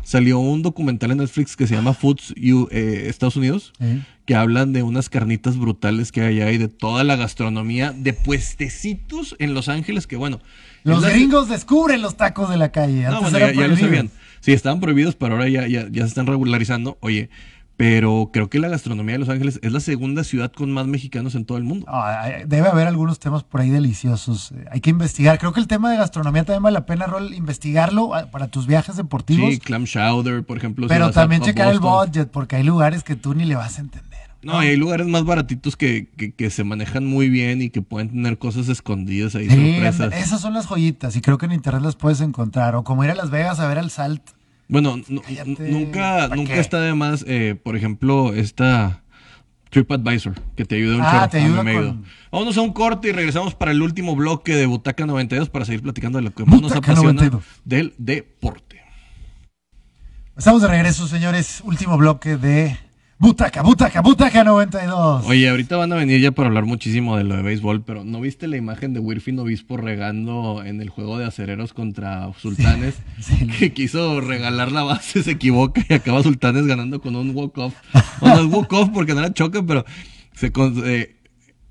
salió un documental en Netflix que se llama Foods U- eh, Estados Unidos, que hablan de unas carnitas brutales que hay ahí, de toda la gastronomía, de puestecitos en Los Ángeles, que bueno. Los la- gringos descubren los tacos de la calle. No, bueno, ya, ya lo sabían. Sí, estaban prohibidos, pero ahora ya, ya, ya se están regularizando. Oye, pero creo que la gastronomía de Los Ángeles es la segunda ciudad con más mexicanos en todo el mundo. Ah, hay- debe haber algunos temas por ahí deliciosos. Eh, Hay que investigar. Creo que el tema de gastronomía también vale la pena, Rol, investigarlo ah, para tus viajes deportivos. Sí, clam chowder, por ejemplo. pero también a checar el budget, porque hay lugares que tú ni le vas a entender. No, hay lugares más baratitos que, que, que se manejan muy bien y que pueden tener cosas escondidas ahí, Sí, sorpresas. esas son las joyitas y creo que en internet las puedes encontrar. O como ir a Las Vegas a ver al Salt. Bueno, Cállate. nunca, ¿Pa' nunca qué? está de más, eh, por ejemplo, esta TripAdvisor, que te ayuda un Ah, te ayuda con- Vámonos a un corte y regresamos para el último bloque de Butaca 92 para seguir platicando de lo que más nos apasiona 92. del deporte. Estamos de regreso, señores. Último bloque de Butaca, Butaca, Butaca 92. Oye, ahorita van a venir ya para hablar muchísimo de lo de béisbol, pero ¿no viste la imagen de Wirfin Obispo regando en el juego de acereros contra Sultanes? sí. Que quiso regalar la base, se equivoca y acaba Sultanes ganando con un walk-off. O no es walk-off porque no era choque, pero se con- eh,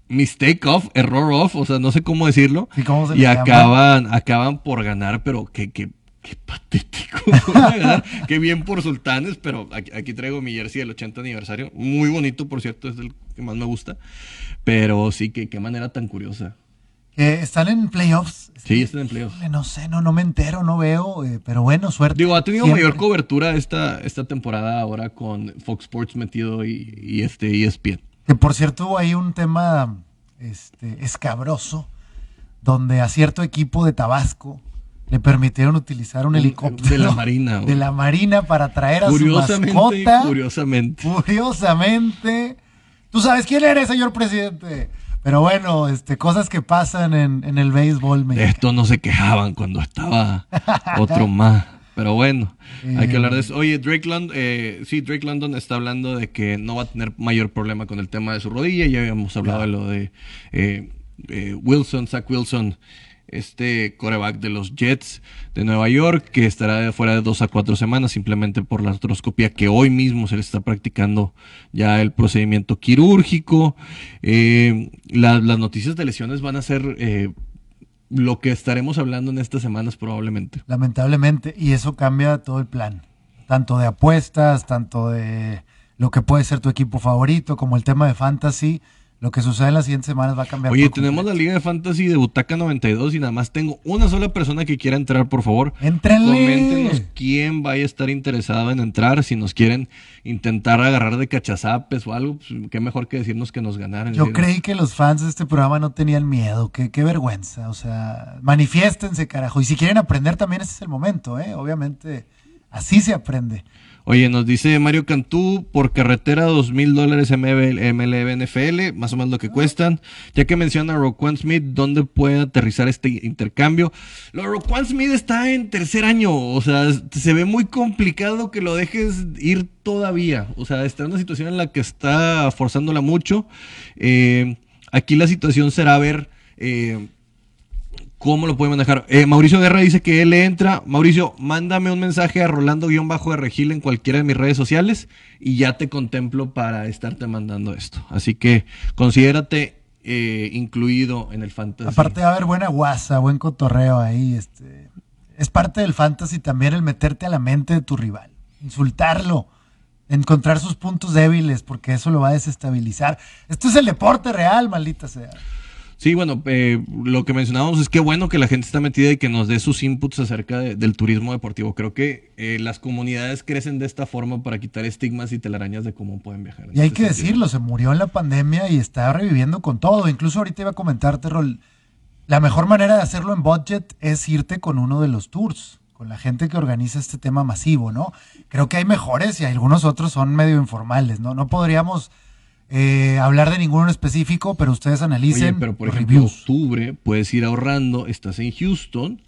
mistake off, error off, o sea, no sé cómo decirlo. ¿Y cómo se y llama? acaban, acaban por ganar, pero qué, qué, qué patético. Qué bien por Sultanes, pero aquí, aquí traigo mi jersey del 80 aniversario. Muy bonito, por cierto, es el que más me gusta. Pero sí, que qué manera tan curiosa. Que están en playoffs. Sí, están en playoffs. No sé, no, no me entero, no veo, eh, pero bueno, suerte. Digo, ha tenido Siempre. mayor cobertura esta, esta temporada ahora con Fox Sports metido y, y este ESPN. Que por cierto ahí un tema este, escabroso, donde a cierto equipo de Tabasco le permitieron utilizar un, helicóptero de la Marina, güey. de la Marina para traer a su mascota. curiosamente. Curiosamente, tú sabes quién eres, señor presidente. Pero bueno, este, cosas que pasan en, en el béisbol De mexicano. esto no se quejaban cuando estaba otro más. Pero bueno, hay que hablar de eso. Oye, Drake London, eh, sí, Drake London está hablando de que no va a tener mayor problema con el tema de su rodilla. Ya habíamos hablado de lo de eh, eh, Wilson, Zach Wilson, este coreback de los Jets de Nueva York, que estará fuera de dos a cuatro semanas simplemente por la artroscopia que hoy mismo se le está practicando ya el procedimiento quirúrgico. Eh, la- las noticias de lesiones van a ser eh, lo que estaremos hablando en estas semanas probablemente. Lamentablemente, y eso cambia todo el plan. Tanto de apuestas, tanto de lo que puede ser tu equipo favorito, como el tema de fantasy. Lo que sucede en las siguientes semanas va a cambiar. Oye, tenemos la. Liga de Fantasy de Butaca 92 y nada más tengo una sola persona que quiera entrar, por favor. ¡Éntrenle! Coméntenos quién vaya a estar interesado en entrar. Si nos quieren intentar agarrar de cachazapes o algo, pues, qué mejor que decirnos que nos ganaran. Yo creí que los fans de este programa no tenían miedo. Qué, qué vergüenza. O sea, manifiéstense, carajo. Y si quieren aprender, también ese es el momento, ¿eh? Obviamente, así se aprende. Oye, nos dice Mario Cantú, por carretera dos mil dólares MLB NFL, más o menos lo que cuestan. Ya que menciona a Roquan Smith, ¿dónde puede aterrizar este intercambio? Lo Roquan Smith está en tercer año, o sea, se ve muy complicado que lo dejes ir todavía. O sea, está en una situación en la que está forzándola mucho. Eh, aquí la situación será ver... eh, ¿Cómo lo puede manejar? Eh, Mauricio Guerra dice que él entra. Mauricio, mándame un mensaje a Rolando-de Regil en cualquiera de mis redes sociales y ya te contemplo para estarte mandando esto. Así que considérate eh, incluido en el fantasy. Aparte va a haber buena guasa, buen cotorreo ahí. Este, es parte del fantasy también el meterte a la mente de tu rival, insultarlo, encontrar sus puntos débiles, porque eso lo va a desestabilizar. Esto es el deporte real, maldita sea. Sí, bueno, eh, lo que mencionábamos es que bueno que la gente está metida y que nos dé sus inputs acerca de- del turismo deportivo. Creo que eh, las comunidades crecen de esta forma para quitar estigmas y telarañas de cómo pueden viajar. Y hay este que sentido. decirlo, se murió en la pandemia y está reviviendo con todo. Incluso ahorita iba a comentarte, Rol, la mejor manera de hacerlo en budget es irte con uno de los tours, con la gente que organiza este tema masivo, ¿no? Creo que hay mejores y algunos otros son medio informales, ¿no? No podríamos eh, hablar de ninguno en específico, pero ustedes analicen Oye, pero por los ejemplo, reviews. octubre puedes ir ahorrando, estás en Houston,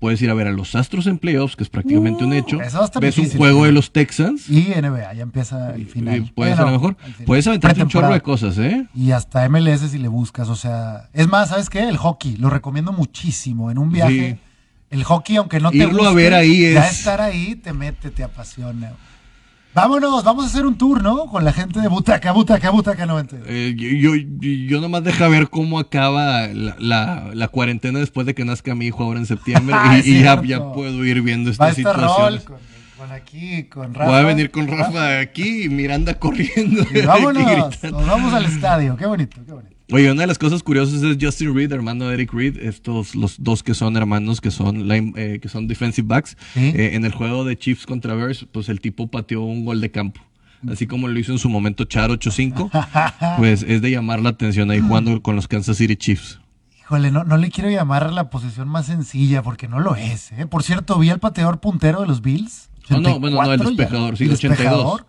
puedes ir a ver a los Astros en playoffs, que es prácticamente un Uh, hecho. eso a estar Ves un juego de los Texans, Y NBA, ya empieza el final. y puedes Bueno, a lo mejor, puedes aventarte un chorro de cosas, ¿eh? Y hasta MLS si le buscas, o sea, es más, ¿sabes qué? El hockey, lo recomiendo muchísimo. En un viaje, El hockey, aunque no te Irlo a guste, ver ahí ya es- estar ahí te mete, te apasiona. Vámonos, vamos a hacer un tour, ¿no? Con la gente de Butaca, Butaca, Butaca 92. Eh, yo, yo, yo nomás deja ver cómo acaba la, la, la cuarentena después de que nazca mi hijo ahora en septiembre Ah, y, y ya, puedo ir viendo Va a estas estar Rol situaciones. con, con aquí, con Rafa. Voy a venir con Rafa aquí y Miranda corriendo. Y vámonos, nos vamos al estadio. Qué bonito, qué bonito. Oye, una de las cosas curiosas es Justin Reed, hermano de Eric Reed, estos los dos que son hermanos, que son line- eh, que son defensive backs. Eh, en el juego de Chiefs contra Bears, pues el tipo pateó un gol de campo. Así como lo hizo en su momento Char 85, pues es de llamar la atención ahí jugando con los Kansas City Chiefs. Híjole, no, no le quiero llamar la posición más sencilla porque no lo es. ¿eh? Por cierto, vi al pateador puntero de los Bills. No, no, bueno, no, el 84 despejador, sí, ¿El 82. despejador?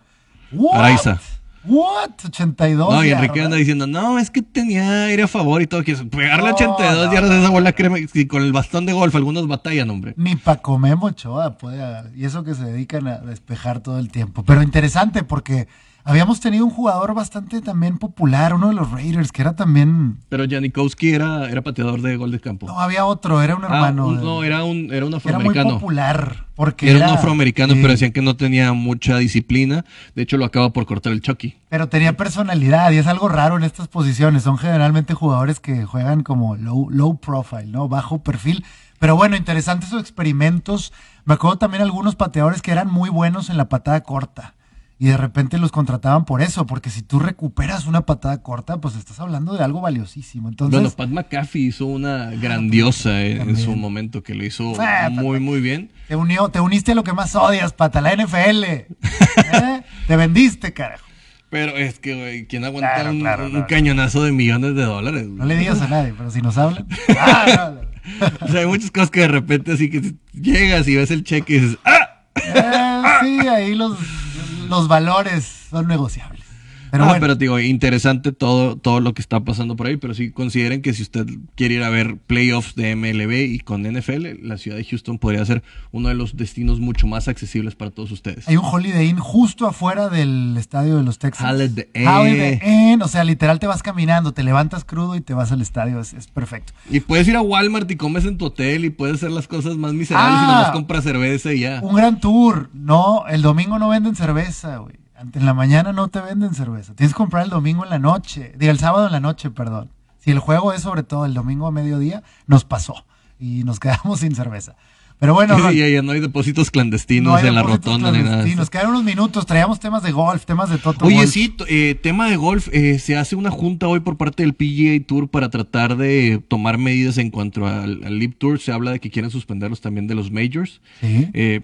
Araiza. What? 82. No, y yardas. Enrique anda diciendo, no, es que tenía aire a favor y todo. Que pegarle No, 82 no. yardas a esa bola, créeme, y con el bastón de golf, algunos batallan, hombre. Ni Paco Memo Ochoa puede, y eso que se dedican a despejar todo el tiempo. Pero interesante porque habíamos tenido un jugador bastante también popular, uno de los Raiders, que era también, Pero Janikowski era, era pateador de gol de campo. no, había otro, era un Ah, hermano. un- no, era un, era un era muy afroamericano. popular. Porque Era un afroamericano, pero decían que no tenía mucha disciplina. De hecho, lo acaba por cortar el Chucky. Pero tenía personalidad y es algo raro en estas posiciones. Son generalmente jugadores que juegan como low, low profile, ¿no? Bajo perfil. Pero bueno, interesantes esos experimentos. Me acuerdo también algunos pateadores que eran muy buenos en la patada corta. Y de repente los contrataban por eso, porque si tú recuperas una patada corta, pues estás hablando de algo valiosísimo. Entonces, bueno, Pat McAfee hizo una grandiosa eh, en su momento que lo hizo Ah, muy, muy bien. te, unió, te uniste a lo que más odias, pata, la NFL. ¿Eh? Te vendiste, carajo. Pero es que, güey, ¿quién aguanta Claro, un, claro, un claro. cañonazo de millones de dólares? No le digas a nadie, pero si nos hablan. Ah, no. O sea, hay muchas cosas que de repente así que llegas y ves el cheque y dices, ¡ah! Eh, sí, ahí los, los valores son negociables. Pero Ah, bueno, pero digo, interesante todo, todo lo que está pasando por ahí, pero sí consideren que si usted quiere ir a ver playoffs de MLB y con NFL, la ciudad de Houston podría ser uno de los destinos mucho más accesibles para todos ustedes. hay un Holiday Inn justo afuera del estadio de los Texans. Holiday Inn. Holiday Inn, o sea, literal te vas caminando, te levantas crudo y te vas al estadio, es, es perfecto. Y puedes ir a Walmart y comes en tu hotel y puedes hacer las cosas más miserables y Ah. nomás compras cerveza y ya. Un gran tour, no, el domingo no venden cerveza, güey. En la mañana no te venden cerveza. Tienes que comprar el domingo en la noche. Diga, el sábado en la noche, perdón. Si el juego es sobre todo el domingo a mediodía, nos pasó. Y nos quedamos sin cerveza. Pero bueno, y ya no hay depósitos clandestinos no hay en la rotonda ni nada. Nos quedaron unos minutos. Traíamos temas de golf, temas de Toto Oye, sí, eh, tema de golf. eh, se hace una junta hoy por parte del PGA Tour para tratar de tomar medidas en cuanto al, al Leap Tour. Se habla de que quieren suspenderlos también de los Majors. Sí. Eh,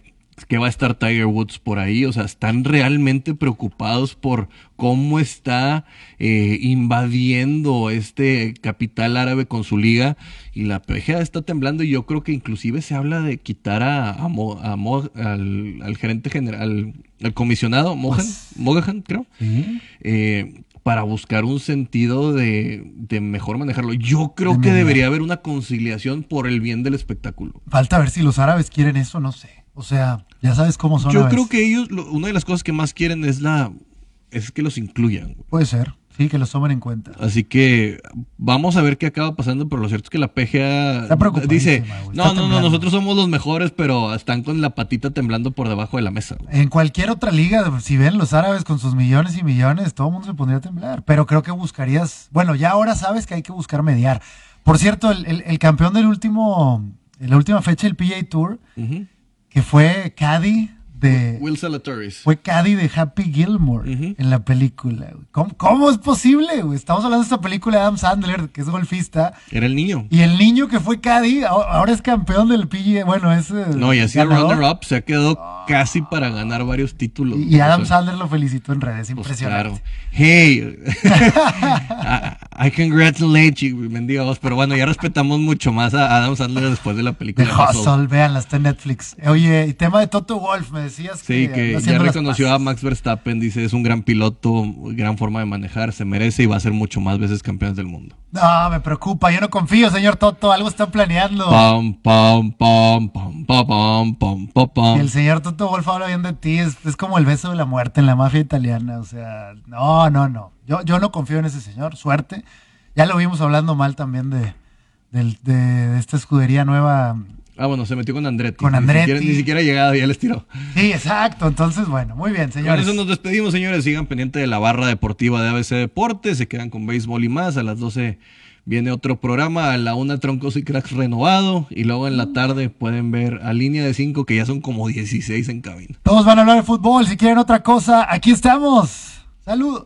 que va a estar Tiger Woods por ahí. O sea, están realmente preocupados por cómo está eh, invadiendo este capital árabe con su liga. Y la PGA está temblando. Y yo creo que inclusive se habla de quitar a, a Mo- a Mo- al, al gerente general, al comisionado, Mohan, Pues- Mogahan, creo eh, para buscar un sentido de, de mejor manejarlo. Yo creo De que debería haber una conciliación por el bien del espectáculo. Falta ver si los árabes quieren eso, no sé. O sea, ya sabes cómo son. Yo creo que ellos, lo- una de las cosas que más quieren es la es que los incluyan. güey. Puede ser. Sí, que los tomen en cuenta. Así que vamos a ver qué acaba pasando, pero lo cierto es que la PGA Está dice, güey, está no, no, no, temblando". nosotros somos los mejores, pero están con la patita temblando por debajo de la mesa. güey. En cualquier otra liga, si ven los árabes con sus millones y millones, todo el mundo se pondría a temblar. Pero creo que buscarías, bueno, ya ahora sabes que hay que buscar mediar. Por cierto, el, el- el campeón del último, en la última fecha del PGA Tour, Ujú. Que fue Caddy de, Will Salatoris. fue Caddy de Happy Gilmore en la película. ¿Cómo, cómo es posible? Estamos hablando de esta película de Adam Sandler, que es golfista. Era el niño. Y el niño que fue Caddy, ahora es campeón del PGA. Bueno, es. eh, No, y así ganador. runner-up se ha quedado casi para ganar varios títulos. Y, y Adam O sea, Sandler lo felicitó en redes. Pues Impresionante. claro. Hey, I, I congratulate you, mendiga voz. Pero bueno, ya respetamos mucho más a Adam Sandler después de la película. Hustle. Hustle, véanla, está en Netflix. Oye, y tema de Toto Wolf, me decías que. Sí, que ya reconoció a Max Verstappen, dice, es un gran piloto, gran forma de manejar, se merece y va a ser mucho más veces campeón del mundo. No, me preocupa, yo no confío, señor Toto, algo están planeando. Pam, pam, pam, pam, pam, pam, pam, pam. el señor Toto Wolf habla bien de ti, es, es, como el beso de la muerte en la mafia italiana, o sea, no, no, no. Yo, yo no confío en ese señor, suerte. Ya lo vimos hablando mal también de, de, de, de esta escudería nueva Ah, bueno, se metió con Andretti. Con Ni Andretti. siquiera- Ni siquiera, llegado, ya les tiró. Sí, exacto. Entonces, bueno, muy bien, Con señores. eso nos despedimos, señores. Sigan pendiente de la barra deportiva de ABC Deportes. Se quedan con béisbol y más. A las 12 viene otro programa. A la 1 Troncos y Cracks renovado. Y luego en la tarde pueden ver a línea de 5 que ya son como 16 en cabina. Todos van a hablar de fútbol. Si quieren otra cosa, aquí estamos. Saludos.